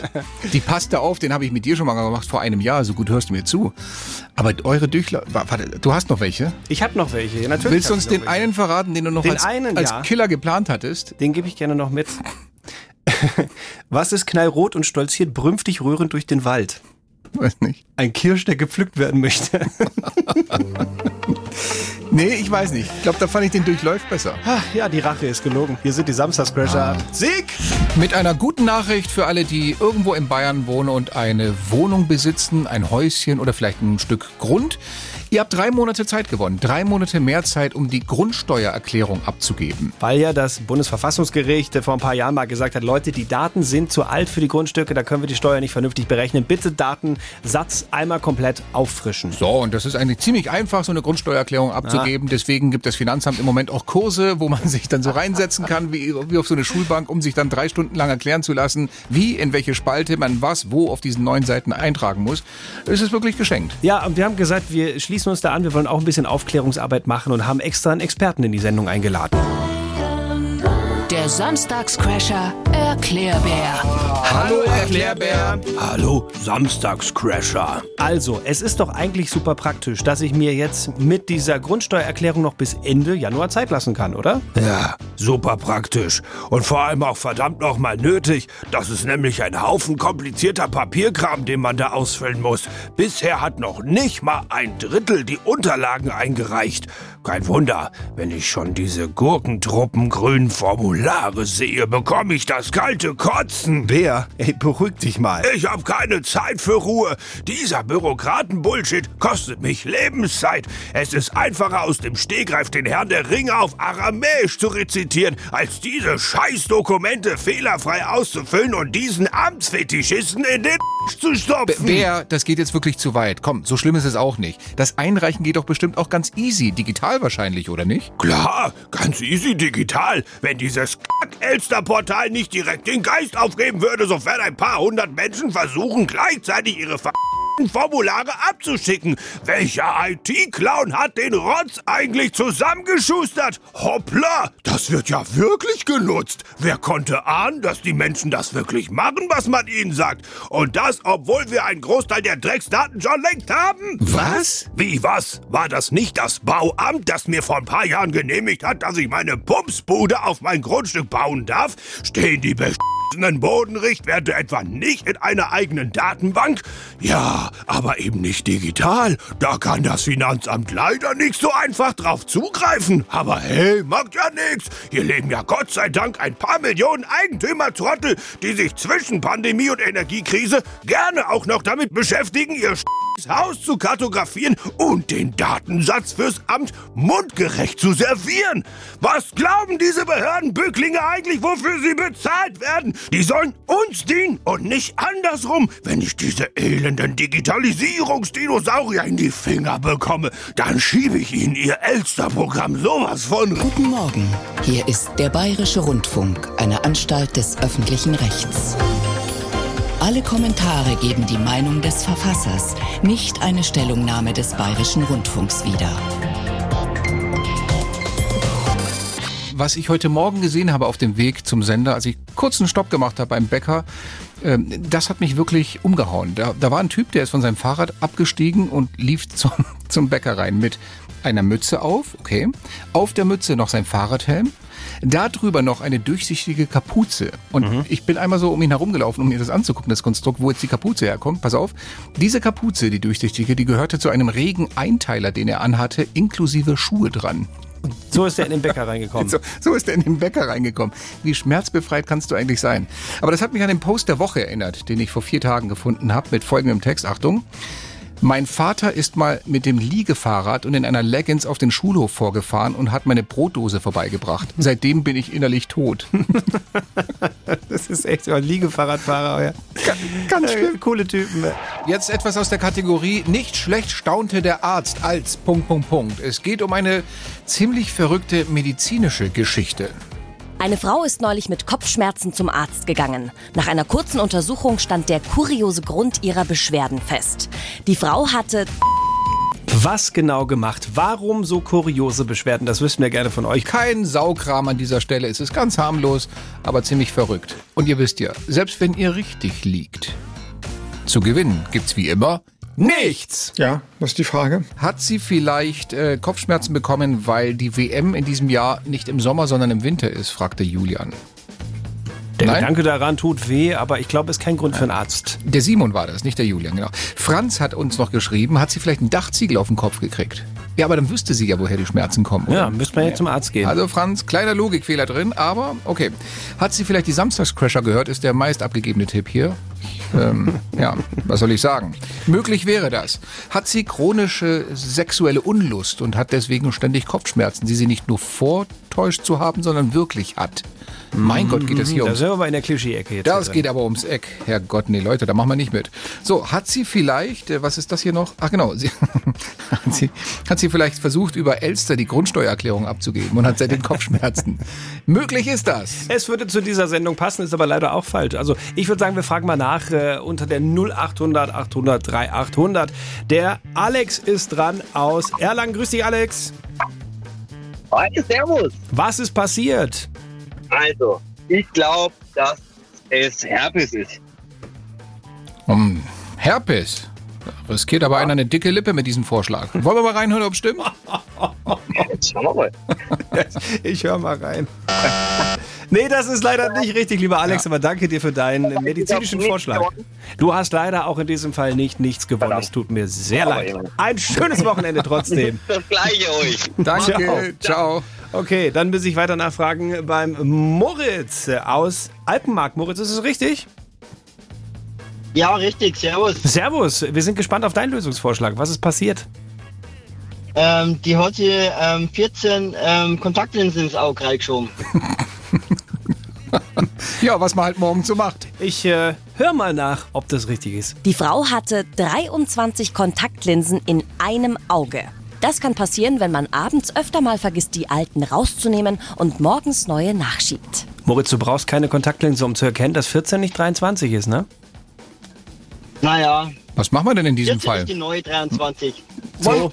Die passt da auf, den habe ich mit dir schon mal gemacht vor einem Jahr. So gut hörst du mir zu. Aber eure Durchleucht. Warte, du hast noch welche? Ich habe noch welche. Natürlich Willst du uns ich den welche. einen verraten, den du noch Den als, einen, als ja. Killer geplant hattest? Den gebe ich gerne noch mit. Was ist knallrot und stolziert brünftig rührend durch den Wald? Weiß nicht. Ein Kirsch, der gepflückt werden möchte. Nee, ich weiß nicht. Ich glaube, da fand ich den Durchläuft besser. Ach, ja, die Rache ist gelogen. Hier sind die Samstagscrasher. Sieg! Mit einer guten Nachricht für alle, die irgendwo in Bayern wohnen und eine Wohnung besitzen, ein Häuschen oder vielleicht ein Stück Grund. Ihr habt drei Monate Zeit gewonnen. Drei Monate mehr Zeit, um die Grundsteuererklärung abzugeben. Weil ja das Bundesverfassungsgericht vor ein paar Jahren mal gesagt hat, Leute, die Daten sind zu alt für die Grundstücke, da können wir die Steuer nicht vernünftig berechnen. Bitte Datensatz einmal komplett auffrischen. So, und das ist eigentlich ziemlich einfach, so eine Grundsteuererklärung abzugeben. Deswegen gibt das Finanzamt im Moment auch Kurse, wo man sich dann so reinsetzen kann, wie, wie auf so eine Schulbank, um sich dann drei Stunden lang erklären zu lassen, wie, in welche Spalte man was, wo auf diesen neuen Seiten eintragen muss. Es ist wirklich geschenkt. Ja, und wir haben gesagt, wir schließen uns da an, wir wollen auch ein bisschen Aufklärungsarbeit machen und haben extra einen Experten in die Sendung eingeladen. Der Samstagscrasher Erklärbär. Hallo, Erklärbär. Hallo, Samstagscrasher. Also, es ist doch eigentlich super praktisch, dass ich mir jetzt mit dieser Grundsteuererklärung noch bis Ende Januar Zeit lassen kann, oder? Ja, super praktisch. Und vor allem auch verdammt nochmal nötig. Das ist nämlich ein Haufen komplizierter Papierkram, den man da ausfüllen muss. Bisher hat noch nicht mal ein Drittel die Unterlagen eingereicht. Kein Wunder, wenn ich schon diese Gurkentruppen grünen Formulare sehe, bekomme ich das kalte Kotzen. Bär, ey, beruhig dich mal. Ich habe keine Zeit für Ruhe. Dieser Bürokraten-Bullshit kostet mich Lebenszeit. Es ist einfacher, aus dem Stegreif den Herrn der Ringe auf Aramäisch zu rezitieren, als diese Scheißdokumente fehlerfrei auszufüllen und diesen Amtsfetischisten in den zu stopfen. Bär, das geht jetzt wirklich zu weit. Komm, so schlimm ist es auch nicht. Das Einreichen geht doch bestimmt auch ganz easy. Digital wahrscheinlich, oder nicht? Klar, ganz easy digital. Wenn dieses Kack-Elster-Portal nicht direkt den Geist aufgeben würde, sofern ein paar hundert Menschen versuchen, gleichzeitig ihre ver Formulare abzuschicken. Welcher IT-Clown hat den Rotz eigentlich zusammengeschustert? Hoppla, das wird ja wirklich genutzt. Wer konnte ahnen, dass die Menschen das wirklich machen, was man ihnen sagt? Und das, obwohl wir einen Großteil der Drecksdaten schon längst haben? Was? Wie was? War das nicht das Bauamt, das mir vor ein paar Jahren genehmigt hat, dass ich meine Pumpsbude auf mein Grundstück bauen darf? Stehen die beschissenen Bodenrichtwerte etwa nicht in einer eigenen Datenbank? Ja, aber eben nicht digital. Da kann das Finanzamt leider nicht so einfach drauf zugreifen. Aber hey, macht ja nichts. Hier leben ja Gott sei Dank ein paar Millionen Eigentümertrottel, die sich zwischen Pandemie und Energiekrise gerne auch noch damit beschäftigen, ihr Haus zu kartografieren und den Datensatz fürs Amt mundgerecht zu servieren. Was glauben diese Behördenbücklinge eigentlich, wofür sie bezahlt werden? Die sollen uns dienen und nicht andersrum. Wenn ich diese elenden Digitalisierungsdinosaurier in die Finger bekomme, dann schiebe ich ihnen ihr Elster-Programm sowas von. Guten Morgen. Hier ist der Bayerische Rundfunk, eine Anstalt des öffentlichen Rechts. Alle Kommentare geben die Meinung des Verfassers, nicht eine Stellungnahme des Bayerischen Rundfunks wieder. was ich heute Morgen gesehen habe auf dem Weg zum Sender, als ich kurzen Stopp gemacht habe beim Bäcker, das hat mich wirklich umgehauen. Da, da war ein Typ, der ist von seinem Fahrrad abgestiegen und lief zum, zum Bäcker rein mit einer Mütze auf, okay, auf der Mütze noch sein Fahrradhelm, Darüber noch eine durchsichtige Kapuze. Und mhm. ich bin einmal so um ihn herumgelaufen, um mir das anzugucken, das Konstrukt, wo jetzt die Kapuze herkommt. Pass auf. Diese Kapuze, die durchsichtige, die gehörte zu einem regen Einteiler, den er anhatte, inklusive Schuhe dran. So ist er in den Bäcker reingekommen. So, so, ist er in den Bäcker reingekommen. Wie schmerzbefreit kannst du eigentlich sein? Aber das hat mich an den Post der Woche erinnert, den ich vor vier Tagen gefunden habe, mit folgendem Text. Achtung. Mein Vater ist mal mit dem Liegefahrrad und in einer Leggings auf den Schulhof vorgefahren und hat meine Brotdose vorbeigebracht. Seitdem bin ich innerlich tot. das ist echt so ein Liegefahrradfahrer. Ja. Ganz schön. Äh, coole Typen. Jetzt etwas aus der Kategorie nicht schlecht staunte der Arzt als Punkt, Punkt, Punkt. Es geht um eine ziemlich verrückte medizinische Geschichte. Eine Frau ist neulich mit Kopfschmerzen zum Arzt gegangen. Nach einer kurzen Untersuchung stand der kuriose Grund ihrer Beschwerden fest. Die Frau hatte was genau gemacht? Warum so kuriose Beschwerden? Das wüssten wir gerne von euch. Kein Saukram an dieser Stelle. Es ist ganz harmlos, aber ziemlich verrückt. Und ihr wisst ja, selbst wenn ihr richtig liegt, zu gewinnen gibt's wie immer Nichts. Ja, was ist die Frage? Hat sie vielleicht äh, Kopfschmerzen bekommen, weil die WM in diesem Jahr nicht im Sommer, sondern im Winter ist, fragte Julian. Der Nein? Gedanke daran tut weh, aber ich glaube, es ist kein Grund für einen Arzt. Der Simon war das, nicht der Julian, genau. Franz hat uns noch geschrieben, hat sie vielleicht einen Dachziegel auf den Kopf gekriegt? Ja, aber dann wüsste sie ja, woher die Schmerzen kommen. Oder? Ja, müsste man ja zum Arzt gehen. Also Franz, kleiner Logikfehler drin, aber okay. Hat sie vielleicht die Samstagscrasher gehört, ist der meist abgegebene Tipp hier. Ähm, ja, was soll ich sagen? Möglich wäre das. Hat sie chronische sexuelle Unlust und hat deswegen ständig Kopfschmerzen, die sie nicht nur vortäuscht zu haben, sondern wirklich hat. Mein Gott, geht es hier da ums... Da sind wir aber in der Klischee-Ecke jetzt. Das geht aber ums Eck. Herrgott, nee, Leute, da machen wir nicht mit. So, hat sie vielleicht, äh, was ist das hier noch? Ach genau, sie, hat, sie, hat sie vielleicht versucht, über Elster die Grundsteuererklärung abzugeben und hat seitdem Kopfschmerzen. Möglich ist das. Es würde zu dieser Sendung passen, ist aber leider auch falsch. Also ich würde sagen, wir fragen mal nach äh, unter der 0800 800 3800. Der Alex ist dran aus Erlangen. Grüß dich, Alex. Hi, servus. Was ist passiert? Also, ich glaube, dass es Herpes ist. Um, Herpes? Riskiert aber ja. einer eine dicke Lippe mit diesem Vorschlag. Wollen wir mal reinhören, ob es stimmt? Jetzt schauen wir mal. ich höre mal rein. Nee, das ist leider nicht richtig, lieber Alex, ja. aber danke dir für deinen medizinischen Vorschlag. Du hast leider auch in diesem Fall nicht nichts gewonnen. Es tut mir sehr leid. Ein schönes Wochenende trotzdem. Das gleiche euch. Danke. Ciao. Ciao. Okay, dann muss ich weiter nachfragen beim Moritz aus Alpenmarkt. Moritz, ist es richtig? Ja, richtig. Servus. Servus. Wir sind gespannt auf deinen Lösungsvorschlag. Was ist passiert? Ähm, die hat hier ähm, 14 ähm, Kontaktlinsen ins Auge reingeschoben. ja, was man halt morgen so macht. Ich äh, hör mal nach, ob das richtig ist. Die Frau hatte 23 Kontaktlinsen in einem Auge. Das kann passieren, wenn man abends öfter mal vergisst, die alten rauszunehmen und morgens neue nachschiebt. Moritz, du brauchst keine Kontaktlinse, um zu erkennen, dass 14 nicht 23 ist, ne? Naja. Was machen wir denn in diesem 14 Fall? ist die neue 23. So.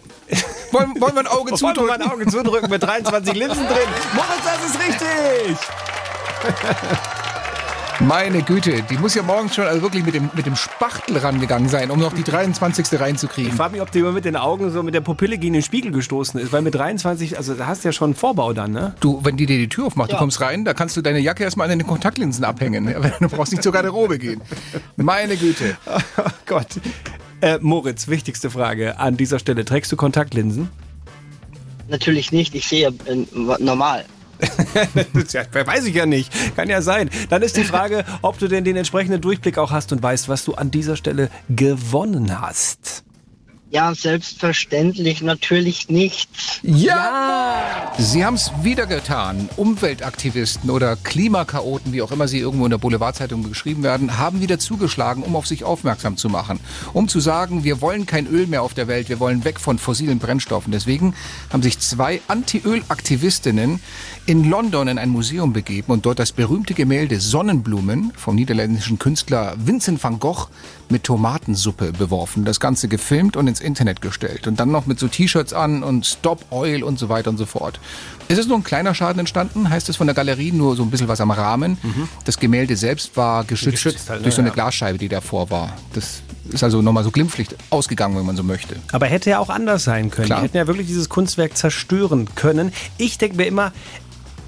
wollen, wollen wir ein Auge zudrücken? Wollen wir ein Auge zudrücken mit 23 Linsen drin? Moritz, das ist richtig! Meine Güte, die muss ja morgens schon also wirklich mit dem, mit dem Spachtel rangegangen sein, um noch die 23. reinzukriegen. Ich frage mich, ob die immer mit den Augen so mit der Pupille gegen den Spiegel gestoßen ist, weil mit 23, also da hast du ja schon einen Vorbau dann, ne? Du, wenn die dir die Tür aufmacht, ja. du kommst rein, da kannst du deine Jacke erstmal an den Kontaktlinsen abhängen. Du brauchst nicht zur Garderobe gehen. Meine Güte. Oh Gott. Äh, Moritz, wichtigste Frage an dieser Stelle. Trägst du Kontaktlinsen? Natürlich nicht, ich sehe äh, normal. Ja, weiß ich ja nicht. Kann ja sein. Dann ist die Frage, ob du denn den entsprechenden Durchblick auch hast und weißt, was du an dieser Stelle gewonnen hast. Ja, selbstverständlich natürlich nicht. Ja! Sie haben es wieder getan. Umweltaktivisten oder Klimakaoten, wie auch immer sie irgendwo in der Boulevardzeitung geschrieben werden, haben wieder zugeschlagen, um auf sich aufmerksam zu machen. Um zu sagen, wir wollen kein Öl mehr auf der Welt, wir wollen weg von fossilen Brennstoffen. Deswegen haben sich zwei Anti-Öl-Aktivistinnen in London in ein Museum begeben und dort das berühmte Gemälde Sonnenblumen vom niederländischen Künstler Vincent van Gogh mit Tomatensuppe beworfen. Das Ganze gefilmt und ins Internet gestellt. Und dann noch mit so T-Shirts an und Stop Oil und so weiter und so fort. Es ist nur ein kleiner Schaden entstanden, heißt es von der Galerie, nur so ein bisschen was am Rahmen. Das Gemälde selbst war geschützt, Geschützt halt, ne, durch so eine ja. Glasscheibe, die davor war. Das ist also nochmal so glimpflich ausgegangen, wenn man so möchte. Aber hätte ja auch anders sein können. Klar. Die hätten ja wirklich dieses Kunstwerk zerstören können. Ich denke mir immer,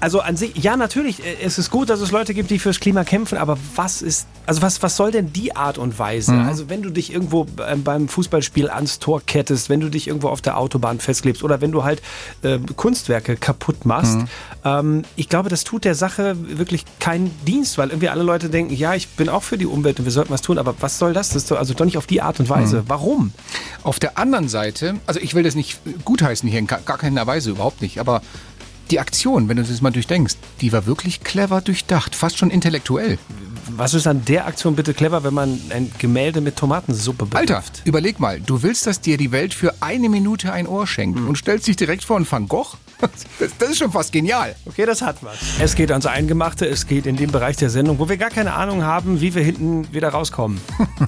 also an sich, ja natürlich, äh, es ist gut, dass es Leute gibt, die fürs Klima kämpfen, aber was ist, also was, was soll denn die Art und Weise? Mhm. Also wenn du dich irgendwo ähm, beim Fußballspiel ans Tor kettest, wenn du dich irgendwo auf der Autobahn festklebst oder wenn du halt äh, Kunstwerke kaputt machst, Mhm. ähm, ich glaube, das tut der Sache wirklich keinen Dienst, weil irgendwie alle Leute denken, ja, ich bin auch für die Umwelt und wir sollten was tun, aber was soll das? Das also doch nicht auf die Art und Weise. Mhm. Warum? Auf der anderen Seite, also ich will das nicht gutheißen hier in gar keiner Weise, überhaupt nicht, aber die Aktion, wenn du das mal durchdenkst, die war wirklich clever durchdacht, fast schon intellektuell. Was ist an der Aktion bitte clever, wenn man ein Gemälde mit Tomatensuppe betrifft? Alter, überleg mal, du willst, dass dir die Welt für eine Minute ein Ohr schenkt und stellst dich direkt vor einen Van Gogh? Das, das ist schon fast genial. Okay, das hat was. Es geht ans Eingemachte, es geht in den Bereich der Sendung, wo wir gar keine Ahnung haben, wie wir hinten wieder rauskommen.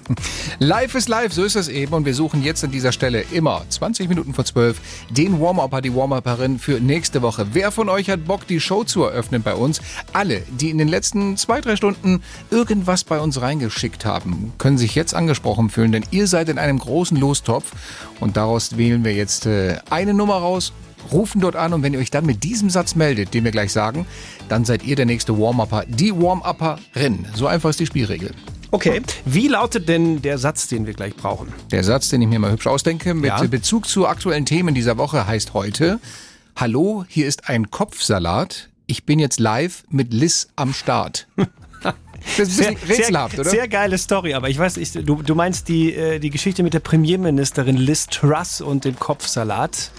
Live ist live, so ist es eben. Und wir suchen jetzt an dieser Stelle immer 20 Minuten vor 12 den Warm-Upper, die Warm-Upperin für nächste Woche. Wer von euch hat Bock, die Show zu eröffnen bei uns? Alle, die in den letzten zwei, drei Stunden irgendwas bei uns reingeschickt haben, können sich jetzt angesprochen fühlen, denn ihr seid in einem großen Lostopf. Und daraus wählen wir jetzt äh, eine Nummer raus. Rufen dort an und wenn ihr euch dann mit diesem Satz meldet, den wir gleich sagen, dann seid ihr der nächste Warm-Upper, die Warm-Upperin. So einfach ist die Spielregel. Okay, wie lautet denn der Satz, den wir gleich brauchen? Der Satz, den ich mir mal hübsch ausdenke, mit Ja. Bezug zu aktuellen Themen dieser Woche heißt heute: Hallo, hier ist ein Kopfsalat. Ich bin jetzt live mit Liz am Start. Das ist bisschen rätselhaft, sehr, oder? Sehr geile Story, aber ich weiß nicht, du, du meinst die, äh, die Geschichte mit der Premierministerin Liz Truss und dem Kopfsalat.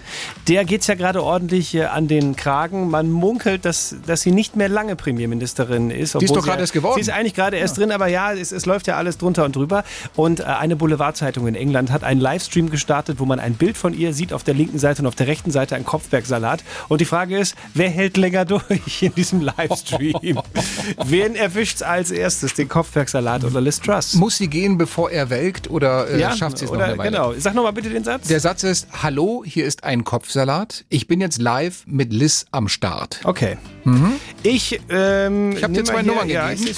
Der geht's ja gerade ordentlich äh, an den Kragen. Man munkelt, dass, dass sie nicht mehr lange Premierministerin ist. Die ist doch gerade ja- erst geworden. Sie ist eigentlich gerade erst drin, aber ja, es, es läuft ja alles drunter und drüber. Und äh, eine Boulevardzeitung in England hat einen Livestream gestartet, wo man ein Bild von ihr sieht, auf der linken Seite und auf der rechten Seite ein Kopfbergsalat. Und die Frage ist, wer hält länger durch in diesem Livestream? Wen erwischt's als erstes, den Kopfbergsalat oder Liz Truss? Muss sie gehen, bevor er welkt oder äh, schafft sie es noch eine Weile? Genau. Sag nochmal bitte den Satz. Der Satz ist: Hallo, hier ist ein Kopfsalat. Ich bin jetzt live mit Liz am Start. Okay. Ich, ähm, Ich habe dir zwei Nummern ja, gegeben.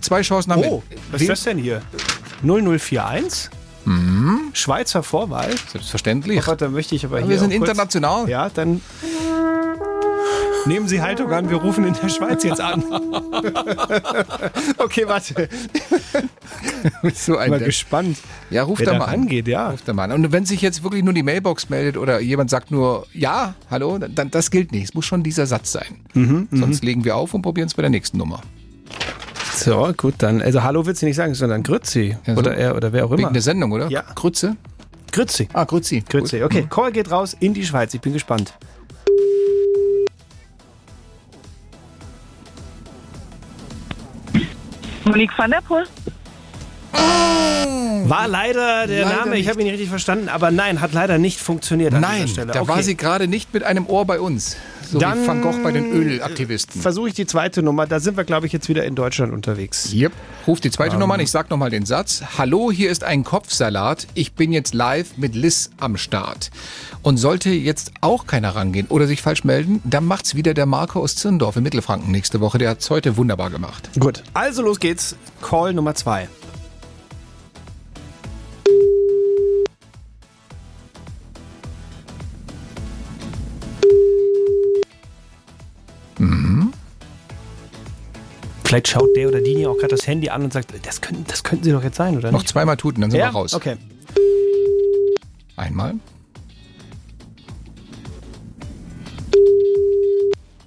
Zwei Chancen haben Oh, was Wen- ist das denn hier? 0041? Schweizer Vorwahl? Selbstverständlich. Oh Gott, da möchte ich aber Aber hier wir sind auch kurz- international. Ja, dann nehmen Sie Haltung an, wir rufen in der Schweiz jetzt an. okay, warte. so ein Mal Depp. gespannt. Ja, ruft da mal an. rangeht, ja. Ruft da mal an. Und wenn sich jetzt wirklich nur die Mailbox meldet oder jemand sagt nur Ja, hallo, dann das gilt nicht. Es muss schon dieser Satz sein. Mhm, Sonst legen wir auf und probieren es bei der nächsten Nummer. So, gut, dann. Also Hallo willst du nicht sagen, sondern Grützi. Ja, so. oder er oder wer auch immer. Wegen der Sendung, oder? Ja. Grütze? Grützi. Ah, Grützi. Grützi. Okay, Call geht raus in die Schweiz. Ich bin gespannt. Monique van der Poel. War leider der Leider Name, ich habe ihn nicht richtig verstanden, aber nein, hat leider nicht funktioniert an Nein, dieser Stelle. da okay. war sie gerade nicht mit einem Ohr bei uns. So Dann wie Van Gogh bei den Ölaktivisten. Versuche ich die zweite Nummer, da sind wir, glaube ich, jetzt wieder in Deutschland unterwegs. Yep. Ruf die zweite Ähm. Nummer an, ich sag nochmal den Satz. Hallo, hier ist ein Kopfsalat. Ich bin jetzt live mit Liz am Start. Und sollte jetzt auch keiner rangehen oder sich falsch melden, dann macht's wieder der Marco aus Zirndorf in Mittelfranken nächste Woche. Der hat's heute wunderbar gemacht. Gut, also los geht's. Call Nummer zwei. Mhm. Vielleicht schaut der oder die auch gerade das Handy an und sagt, das könnten, das könnten sie doch jetzt sein, oder Noch nicht? zweimal tuten, dann sind ja? wir raus. Okay. Einmal.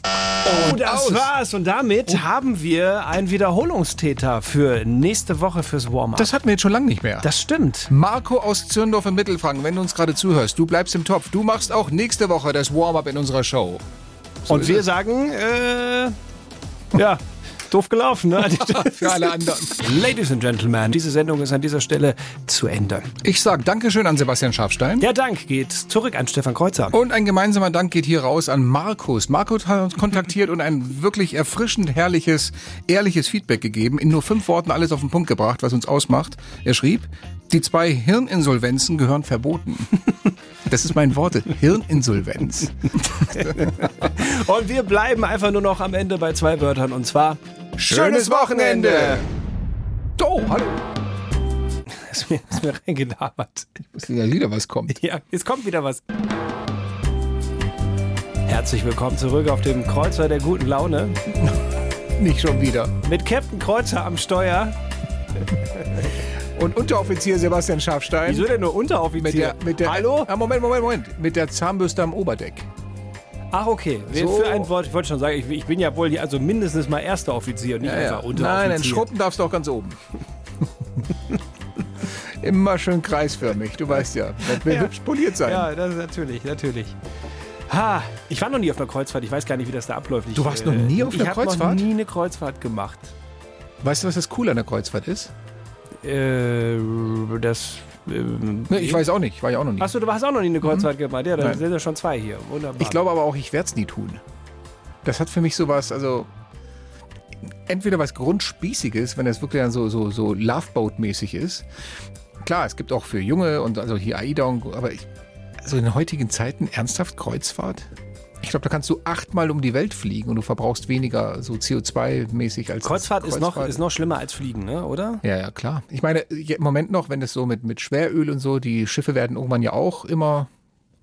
Oh, Und das aus. war's. Und damit haben wir einen Wiederholungstäter für nächste Woche fürs Warm-up. Das hatten wir jetzt schon lange nicht mehr. Das stimmt. Marco aus Zürndorf in Mittelfranken, wenn du uns gerade zuhörst, du bleibst im Topf. Du machst auch nächste Woche das Warm-up in unserer Show. So Und wir es. sagen, äh, ja, doof gelaufen, ne? Für alle anderen. Ladies and Gentlemen, diese Sendung ist an dieser Stelle zu Ende. Ich sag Dankeschön an Sebastian Schafstein. Der Dank geht zurück an Stefan Kreuzer. Und ein gemeinsamer Dank geht hier raus an Markus. Markus hat uns kontaktiert und ein wirklich erfrischend herrliches, ehrliches Feedback gegeben. In nur fünf Worten alles auf den Punkt gebracht, was uns ausmacht. Er schrieb, die zwei Hirninsolvenzen gehören verboten. Das ist mein Worte. Hirninsolvenz. Und wir bleiben einfach nur noch am Ende bei zwei Wörtern und zwar Schönes Wochenende! Oh, hallo. Ist mir, ist mir reingedabert. Ist wieder Lieder, was kommt. Ja, jetzt kommt wieder was. Herzlich willkommen zurück auf dem Kreuzer der guten Laune. Nicht schon wieder. Mit Captain Kreuzer am Steuer. Und Unteroffizier Sebastian Schafstein. Wieso denn nur Unteroffizier? Mit der, mit der, Hallo? Ah, Moment, Moment, Moment. Mit der Zahnbürste am Oberdeck. Ach, okay. So. Für ein Wort, ich wollte schon sagen, ich, ich bin ja wohl die, also mindestens mal erster Offizier und nicht einfach Unteroffizier. Nein, nein, Schruppen darfst du auch ganz oben. Immer schön kreisförmig, du weißt ja. Das will Ja. hübsch poliert sein. Ja, das ist natürlich, natürlich. Ha, ich war noch nie auf einer Kreuzfahrt. Ich weiß gar nicht, wie das da abläuft. Ich, Du warst noch nie auf einer ich hab Kreuzfahrt? noch nie eine Kreuzfahrt gemacht. Weißt du, was das Coole an der Kreuzfahrt ist? Äh, das. Ähm, Ne, ich weiß auch nicht, war ja auch noch nie. Achso, du hast auch noch nie eine Kreuzfahrt gemacht. Ja, dann Nein. sind ja schon zwei hier. Wunderbar. Ich glaube aber auch, ich werde es nie tun. Das hat für mich sowas, also entweder was Grundspießiges, wenn das wirklich dann so, so, so Loveboat-mäßig ist. Klar, es gibt auch für Junge und also hier AIDA und aber ich, also in heutigen Zeiten ernsthaft Kreuzfahrt? Ich glaube, da kannst du achtmal um die Welt fliegen und du verbrauchst weniger so CO2-mäßig als Kreuzfahrt, ist, noch, Kreuzfahrt. ist noch schlimmer als Fliegen, ne? oder? Ja, ja, klar. Ich meine, im Moment noch, wenn das so mit, mit Schweröl und so, die Schiffe werden irgendwann ja auch immer,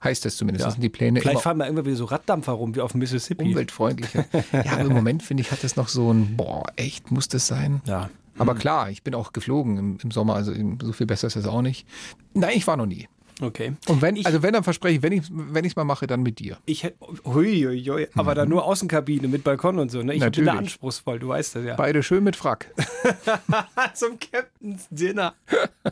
heißt es zumindest, das sind die Pläne Vielleicht fahren wir irgendwann wieder so Raddampfer rum wie auf dem Mississippi. umweltfreundlicher. ja, aber im Moment finde ich, hat das noch so ein, boah, echt, muss das sein? Ja. Aber klar, ich bin auch geflogen im, im Sommer, also so viel besser ist das auch nicht. Nein, ich war noch nie. Okay. Und wenn, also wenn, dann verspreche ich, wenn ich wenn es mal mache, dann mit dir. Ich hätte, hui, hui, hui, aber dann nur Außenkabine mit Balkon und so. Ne? Ich bin da Natürlich. anspruchsvoll, du weißt das ja. Beide schön mit Frack. Zum Captain's Dinner.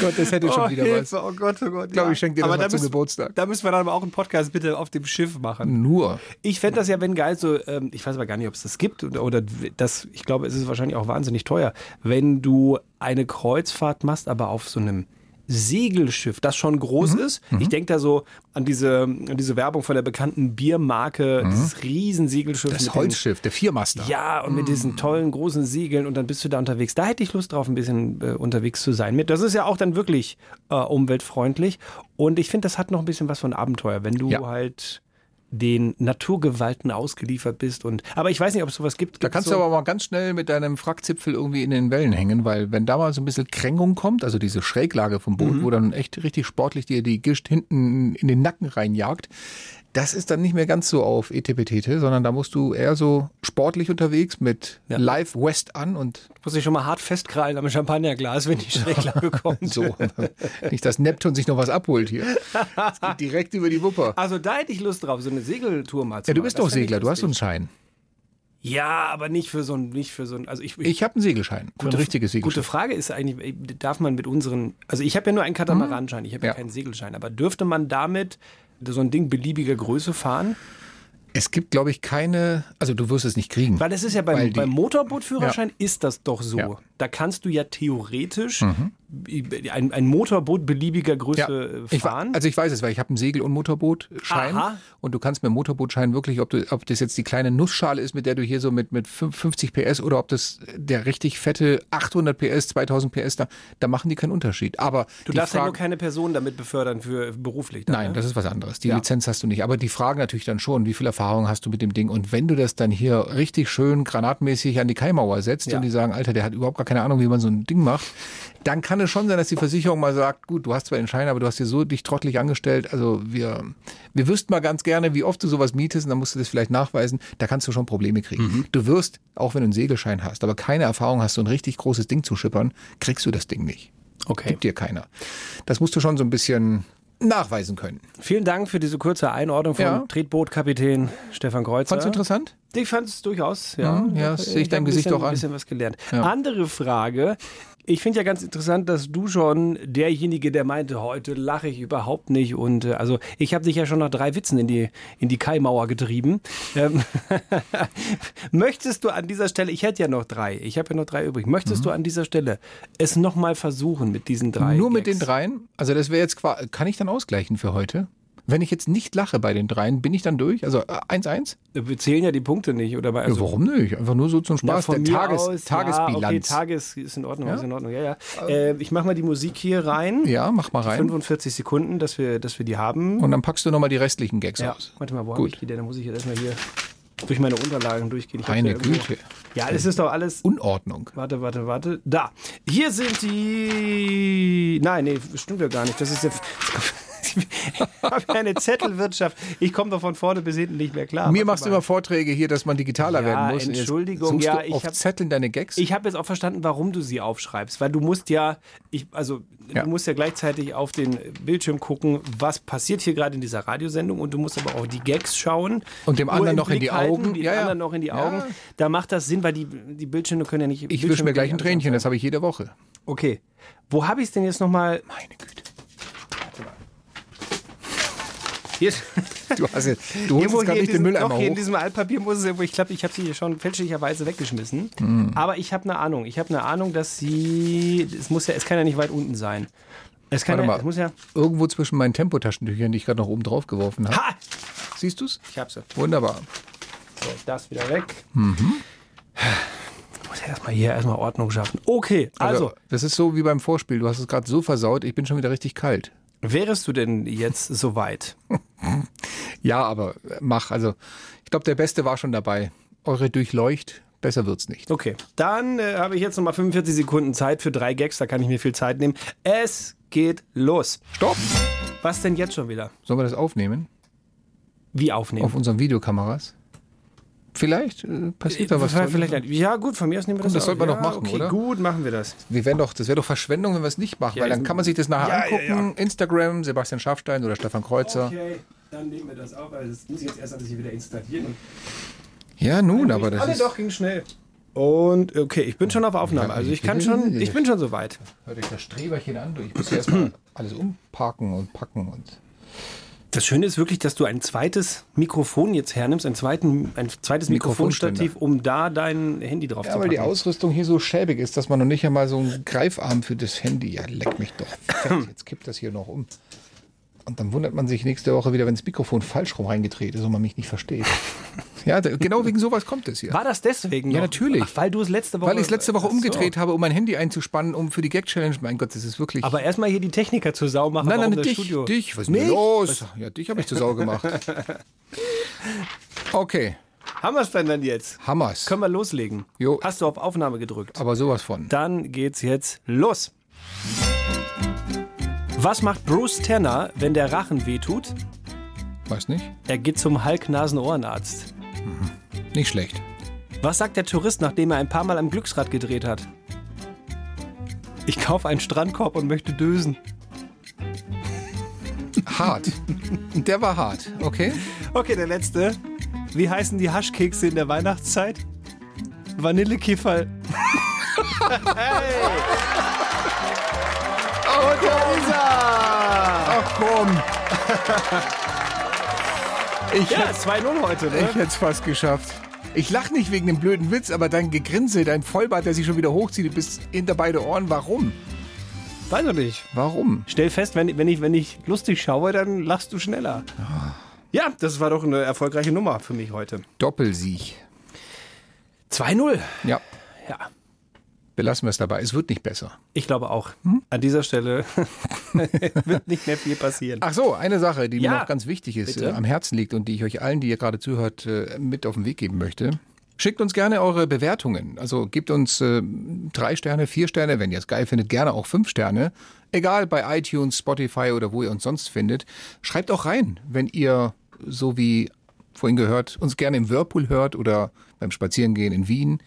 Gott, das hätte schon oh, wieder Hilfe, was. Oh Gott, oh Gott. Ich glaube, ich schenke dir das aber mal da zum müssen- Geburtstag. Da müssen wir dann aber auch einen Podcast bitte auf dem Schiff machen. Nur. Ich fände das ja, wenn geil, so, ähm, ich weiß aber gar nicht, ob es das gibt oder, oder das, ich glaube, es ist wahrscheinlich auch wahnsinnig teuer, wenn du eine Kreuzfahrt machst, aber auf so einem Segelschiff, das schon groß Mhm. ist. Ich denke da so an diese, an diese Werbung von der bekannten Biermarke, dieses riesen Segelschiff. Mhm. Das mit den- Holzschiff, der Viermaster. ja, und mit diesen tollen großen Segeln und dann bist du da unterwegs. Da hätte ich Lust drauf, ein bisschen äh, unterwegs zu sein. Mit, das ist ja auch dann wirklich äh, umweltfreundlich. Und ich finde, das hat noch ein bisschen was von Abenteuer, wenn du Ja. halt den Naturgewalten ausgeliefert bist. Und, aber ich weiß nicht, ob es sowas gibt. Da kannst so, du aber mal ganz schnell mit deinem Frackzipfel irgendwie in den Wellen hängen, weil wenn da mal so ein bisschen Kränkung kommt, also diese Schräglage vom Boot, wo dann echt richtig sportlich dir die Gischt hinten in den Nacken reinjagt, das ist dann nicht mehr ganz so auf Etepetete, sondern da musst du eher so sportlich unterwegs mit Ja. Live West an und muss ich schon mal hart festkrallen am Champagnerglas, wenn die Schräglage kommt. so. nicht, dass Neptun sich noch was abholt hier. Es geht direkt über die Wupper. Also da hätte ich Lust drauf, so eine Segeltour mal zu Ja, du bist doch ich Segler, du hast so einen. Schein. Ja, aber nicht für so ein, nicht für so ein, also ich, Ich habe einen Segelschein, für ein richtiges Gute Segelschiff. Frage ist eigentlich, äh, darf man mit unseren, also ich habe ja nur einen Katamaranschein, ich habe ja. Ja. keinen Segelschein, aber dürfte man damit so ein Ding beliebiger Größe fahren? Es gibt, glaube ich, keine, also du wirst es nicht kriegen. Weil es ist ja beim, die- beim Motorbootführerschein ist das doch so. Ja. Mhm. Da kannst du ja theoretisch ein, ein Motorboot beliebiger Größe äh, Ich, wa- fahren. also ich weiß es, weil ich habe einen Segel- und Motorbootschein Aha. und du kannst mit dem Motorbootschein wirklich, ob, du, ob das jetzt die kleine Nussschale ist, mit der du hier so mit, mit fünf- 50 PS oder ob das der richtig fette 800 PS, 2000 PS, da, da machen die keinen Unterschied. Aber du darfst ja Frage- nur keine Person damit befördern für beruflich. dann, Nein, ne? das ist was anderes. Die Ja. Lizenz hast du nicht. Aber die fragen natürlich dann schon, wie viel Erfahrung hast du mit dem Ding? Und wenn du das dann hier richtig schön granatmäßig an die Kaimauer setzt Ja. und die sagen, Alter, der hat überhaupt gar keine Ahnung, wie man so ein Ding macht, dann kann es schon sein, dass die Versicherung mal sagt, gut, du hast zwar den Schein, aber du hast dir so dich trottelig angestellt. Also wir, wir wüssten mal ganz gerne, wie oft du sowas mietest und dann musst du das vielleicht nachweisen. Da kannst du schon Probleme kriegen. Mhm. Du wirst, auch wenn du einen Segelschein hast, aber keine Erfahrung hast, so ein richtig großes Ding zu schippern, kriegst du das Ding nicht. Okay. Gibt dir keiner. Das musst du schon so ein bisschen nachweisen können. Vielen Dank für diese kurze Einordnung von Ja. Tretbootkapitän Stefan Kreuzer. Du interessant? Ich fand es durchaus, ja. Mhm, ja, das sehe ich deinem Gesicht bisschen, auch an. ein bisschen was gelernt. Ja. Andere Frage. Ich finde ja ganz interessant, dass du schon derjenige, der meinte, heute lache ich überhaupt nicht. Und äh, also ich habe dich ja schon nach drei Witzen in die, in die Kaimauer getrieben. Ähm, möchtest du an dieser Stelle, ich hätte ja noch drei, ich habe ja noch drei übrig, möchtest du an dieser Stelle es nochmal versuchen mit diesen drei? Mhm. Nur mit Gags? den dreien? Also das wäre jetzt quasi, kann ich dann ausgleichen für heute? Wenn ich jetzt nicht lache bei den dreien, bin ich dann durch? Also äh, 1-1? Wir zählen ja die Punkte nicht, oder? bei- Also, ja, warum nicht? Einfach nur so zum Na, Spaß. von Der Tages, aus, Tagesbilanz. Ja, okay, Tages ist in Ordnung, Ja? ist in Ordnung, ja, ja. Äh, ich mache mal die Musik hier rein. Ja, mach mal rein. 45 Sekunden, dass wir, dass wir die haben. Und dann packst du nochmal die restlichen Gags ja, aus. warte mal, wo habe Gut. ich die denn? Da muss ich jetzt erstmal hier durch meine Unterlagen durchgehen. Ich Meine Güte. Ja, es ist doch alles. Unordnung. Warte, warte, warte. Da. Hier sind die. Nein, nee, stimmt ja gar nicht. Das ist der. Ich habe eine Zettelwirtschaft. Ich komme doch von vorne bis hinten nicht mehr klar. Mir machst du immer Vorträge hier, dass man digitaler Ja, werden muss. Entschuldigung, ja, du ich auf hab- Zetteln deine Gags. Ich habe jetzt auch verstanden, warum du sie aufschreibst, weil du musst ja, ich, also Ja. du musst ja gleichzeitig auf den Bildschirm gucken, was passiert hier gerade in dieser Radiosendung und du musst aber auch die Gags schauen Und dem anderen noch in die halten, Augen. die Ja, ja. anderen noch in die. Augen. Da macht das Sinn, weil die, die Bildschirme können ja nicht. ich wische mir gleich ein Tränchen, das das habe ich jede Woche. Okay, wo habe ich es denn jetzt nochmal? Meine Güte. Hier, Du, hast jetzt, du holst jetzt nicht den diesem- Mülleimer doch, hier in hoch. diesem Altpapier muss es irgendwo, ich glaube, ich habe sie hier schon fälschlicherweise weggeschmissen. Hm. Aber ich habe eine Ahnung. Ich habe eine Ahnung, dass sie, es muss ja, es kann ja nicht weit unten sein. Es kann Warte ja, mal. es muss ja, Irgendwo zwischen meinen Tempotaschentüchern, die ich gerade noch oben drauf geworfen habe. ha! Siehst du's? Ich habe sie. Wunderbar. So, das wieder weg. Mhm. Ich muss ja erstmal hier erstmal Ordnung schaffen. Okay, also, Also, das ist so wie beim Vorspiel. Du hast es gerade so versaut, ich bin schon wieder richtig kalt. Wärest du denn jetzt soweit? Ja, aber mach. Also, ich glaube, der Beste war schon dabei. Eure Durchleucht, besser wird's nicht. Okay, dann äh, habe ich jetzt nochmal 45 Sekunden Zeit für drei Gags, da kann ich mir viel Zeit nehmen. Es geht los. Stopp! Was denn jetzt schon wieder? Sollen wir das aufnehmen? Wie aufnehmen? Auf unseren Videokameras? Vielleicht äh, passiert da was. Vielleicht, vielleicht, ja, gut, von mir aus nehmen wir das das sollten wir auf. doch ja, machen, okay, oder? Gut, machen wir das. Wir wären doch, das wäre doch Verschwendung, wenn wir es nicht machen, Ja, weil dann kann man sich das nachher ja, ja, angucken. Instagram, Sebastian Schafstein oder Stefan Kreuzer. Okay, dann nehmen wir das auf. Also das muss ich jetzt erst alles hier wieder installieren. Ja, nun, aber das nee, ist. doch, ging schnell. Und okay, ich bin schon auf Aufnahme. Also ich kann schon, ich bin schon soweit. Hört euch das Streberchen an, du. Ich muss hier erstmal alles umparken und packen und. Das Schöne ist wirklich, dass du ein zweites Mikrofon jetzt hernimmst, ein, zweiten, ein zweites Mikrofonstativ, um da dein Handy drauf Ja, zu weil packen. die Ausrüstung hier so schäbig ist, dass man noch nicht einmal so einen Greifarm für das Handy. Ja, leck mich doch. Jetzt kippt das hier noch um. Und dann wundert man sich nächste Woche wieder, wenn das Mikrofon falsch rum reingedreht ist und man mich nicht versteht. Ja, genau wegen sowas kommt es hier. War das deswegen? Ja, noch? natürlich. Ach, weil du es letzte Woche. Weil ich es letzte Woche so. umgedreht habe, um mein Handy einzuspannen, um für die Gag-Challenge. Mein Gott, das ist wirklich. Aber erstmal hier die Techniker zur Sau machen. nein, nein, das dich, Studio. dich. Was ist denn los? Ja, dich habe ich zur Sau gemacht. Okay, Haben wir es denn dann jetzt? Hammers. Können wir loslegen? Jo. Hast du auf Aufnahme gedrückt? Aber sowas von. Dann geht's jetzt los. Was macht Bruce Tanner, wenn der Rachen wehtut? Weiß nicht. Er geht zum Halk-Nasen-Ohrenarzt. Nicht schlecht. Was sagt der Tourist, nachdem er ein paar Mal am Glücksrad gedreht hat? Ich kaufe einen Strandkorb und möchte dösen. Hart. Der war hart, okay? Okay, der letzte. Wie heißen die Haschkekse in der Weihnachtszeit? Vanillekifferl. hey! Und da ist er! Ach komm. Ich Ja, hätte 2-0 heute, ne? ich es fast geschafft. Ich lach nicht wegen dem blöden Witz, aber dein Gegrinse, dein Vollbart, der sich schon wieder hochzieht bis hinter beide Ohren. Warum? Weiß ich nicht. Warum? Stell fest, wenn, wenn, ich, wenn ich lustig schaue, dann lachst du schneller. Ja, das war doch eine erfolgreiche Nummer für mich heute. Doppelsieg. 2-0. Ja, Ja, belassen wir es dabei. Es wird nicht besser. ich glaube auch. An dieser Stelle wird nicht mehr viel passieren. Ach so, eine Sache, die Ja. mir noch ganz wichtig ist, Bitte. äh, am Herzen liegt und die ich euch allen, die ihr gerade zuhört, äh, mit auf den Weg geben möchte. Schickt uns gerne eure Bewertungen. Also gebt uns äh, drei Sterne, vier Sterne, wenn ihr es geil findet, gerne auch fünf Sterne. Egal bei iTunes, Spotify oder wo ihr uns sonst findet. Schreibt auch rein, wenn ihr so wie vorhin gehört, uns gerne im Whirlpool hört oder beim Spazierengehen in Wien.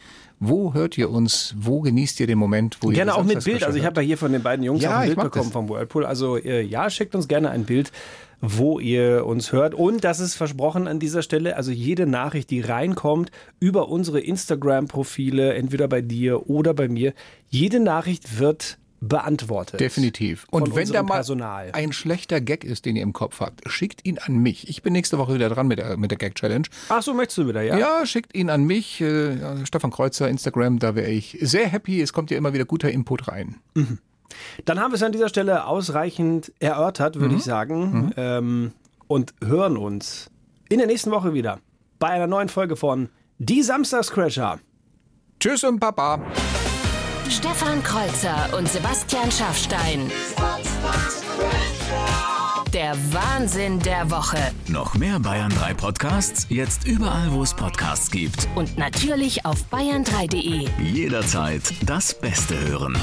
Wo hört ihr uns? Wo genießt ihr den Moment, wo ihr Gerne auch mit Bild. Also ich habe ja hier von den beiden Jungs Ja, auch ein Bild bekommen das. vom Whirlpool. Also äh, ja, schickt uns gerne ein Bild, wo ihr uns hört. Und das ist versprochen an dieser Stelle. Also jede Nachricht, die reinkommt über unsere Instagram-Profile, entweder bei dir oder bei mir, jede Nachricht wird beantwortet. Definitiv. Und wenn da mal Personal. ein schlechter Gag ist, den ihr im Kopf habt, schickt ihn an mich. Ich bin nächste Woche wieder dran mit der, mit der Gag-Challenge. Ach so, möchtest du wieder, ja? Ja, schickt ihn an mich. Äh, Stefan Kreuzer, Instagram, da wäre ich sehr happy. Es kommt ja immer wieder guter Input rein. Dann haben wir es an dieser Stelle ausreichend erörtert, würde Mhm. ich sagen. Ähm, und hören uns in der nächsten Woche wieder bei einer neuen Folge von Die Samstagscrasher. Tschüss und Papa. Stefan Kreuzer und Sebastian Schaffstein. Der Wahnsinn der Woche. Noch mehr Bayern 3 Podcasts, jetzt überall, wo es Podcasts gibt. Und natürlich auf bayern3.de. Jederzeit das Beste hören.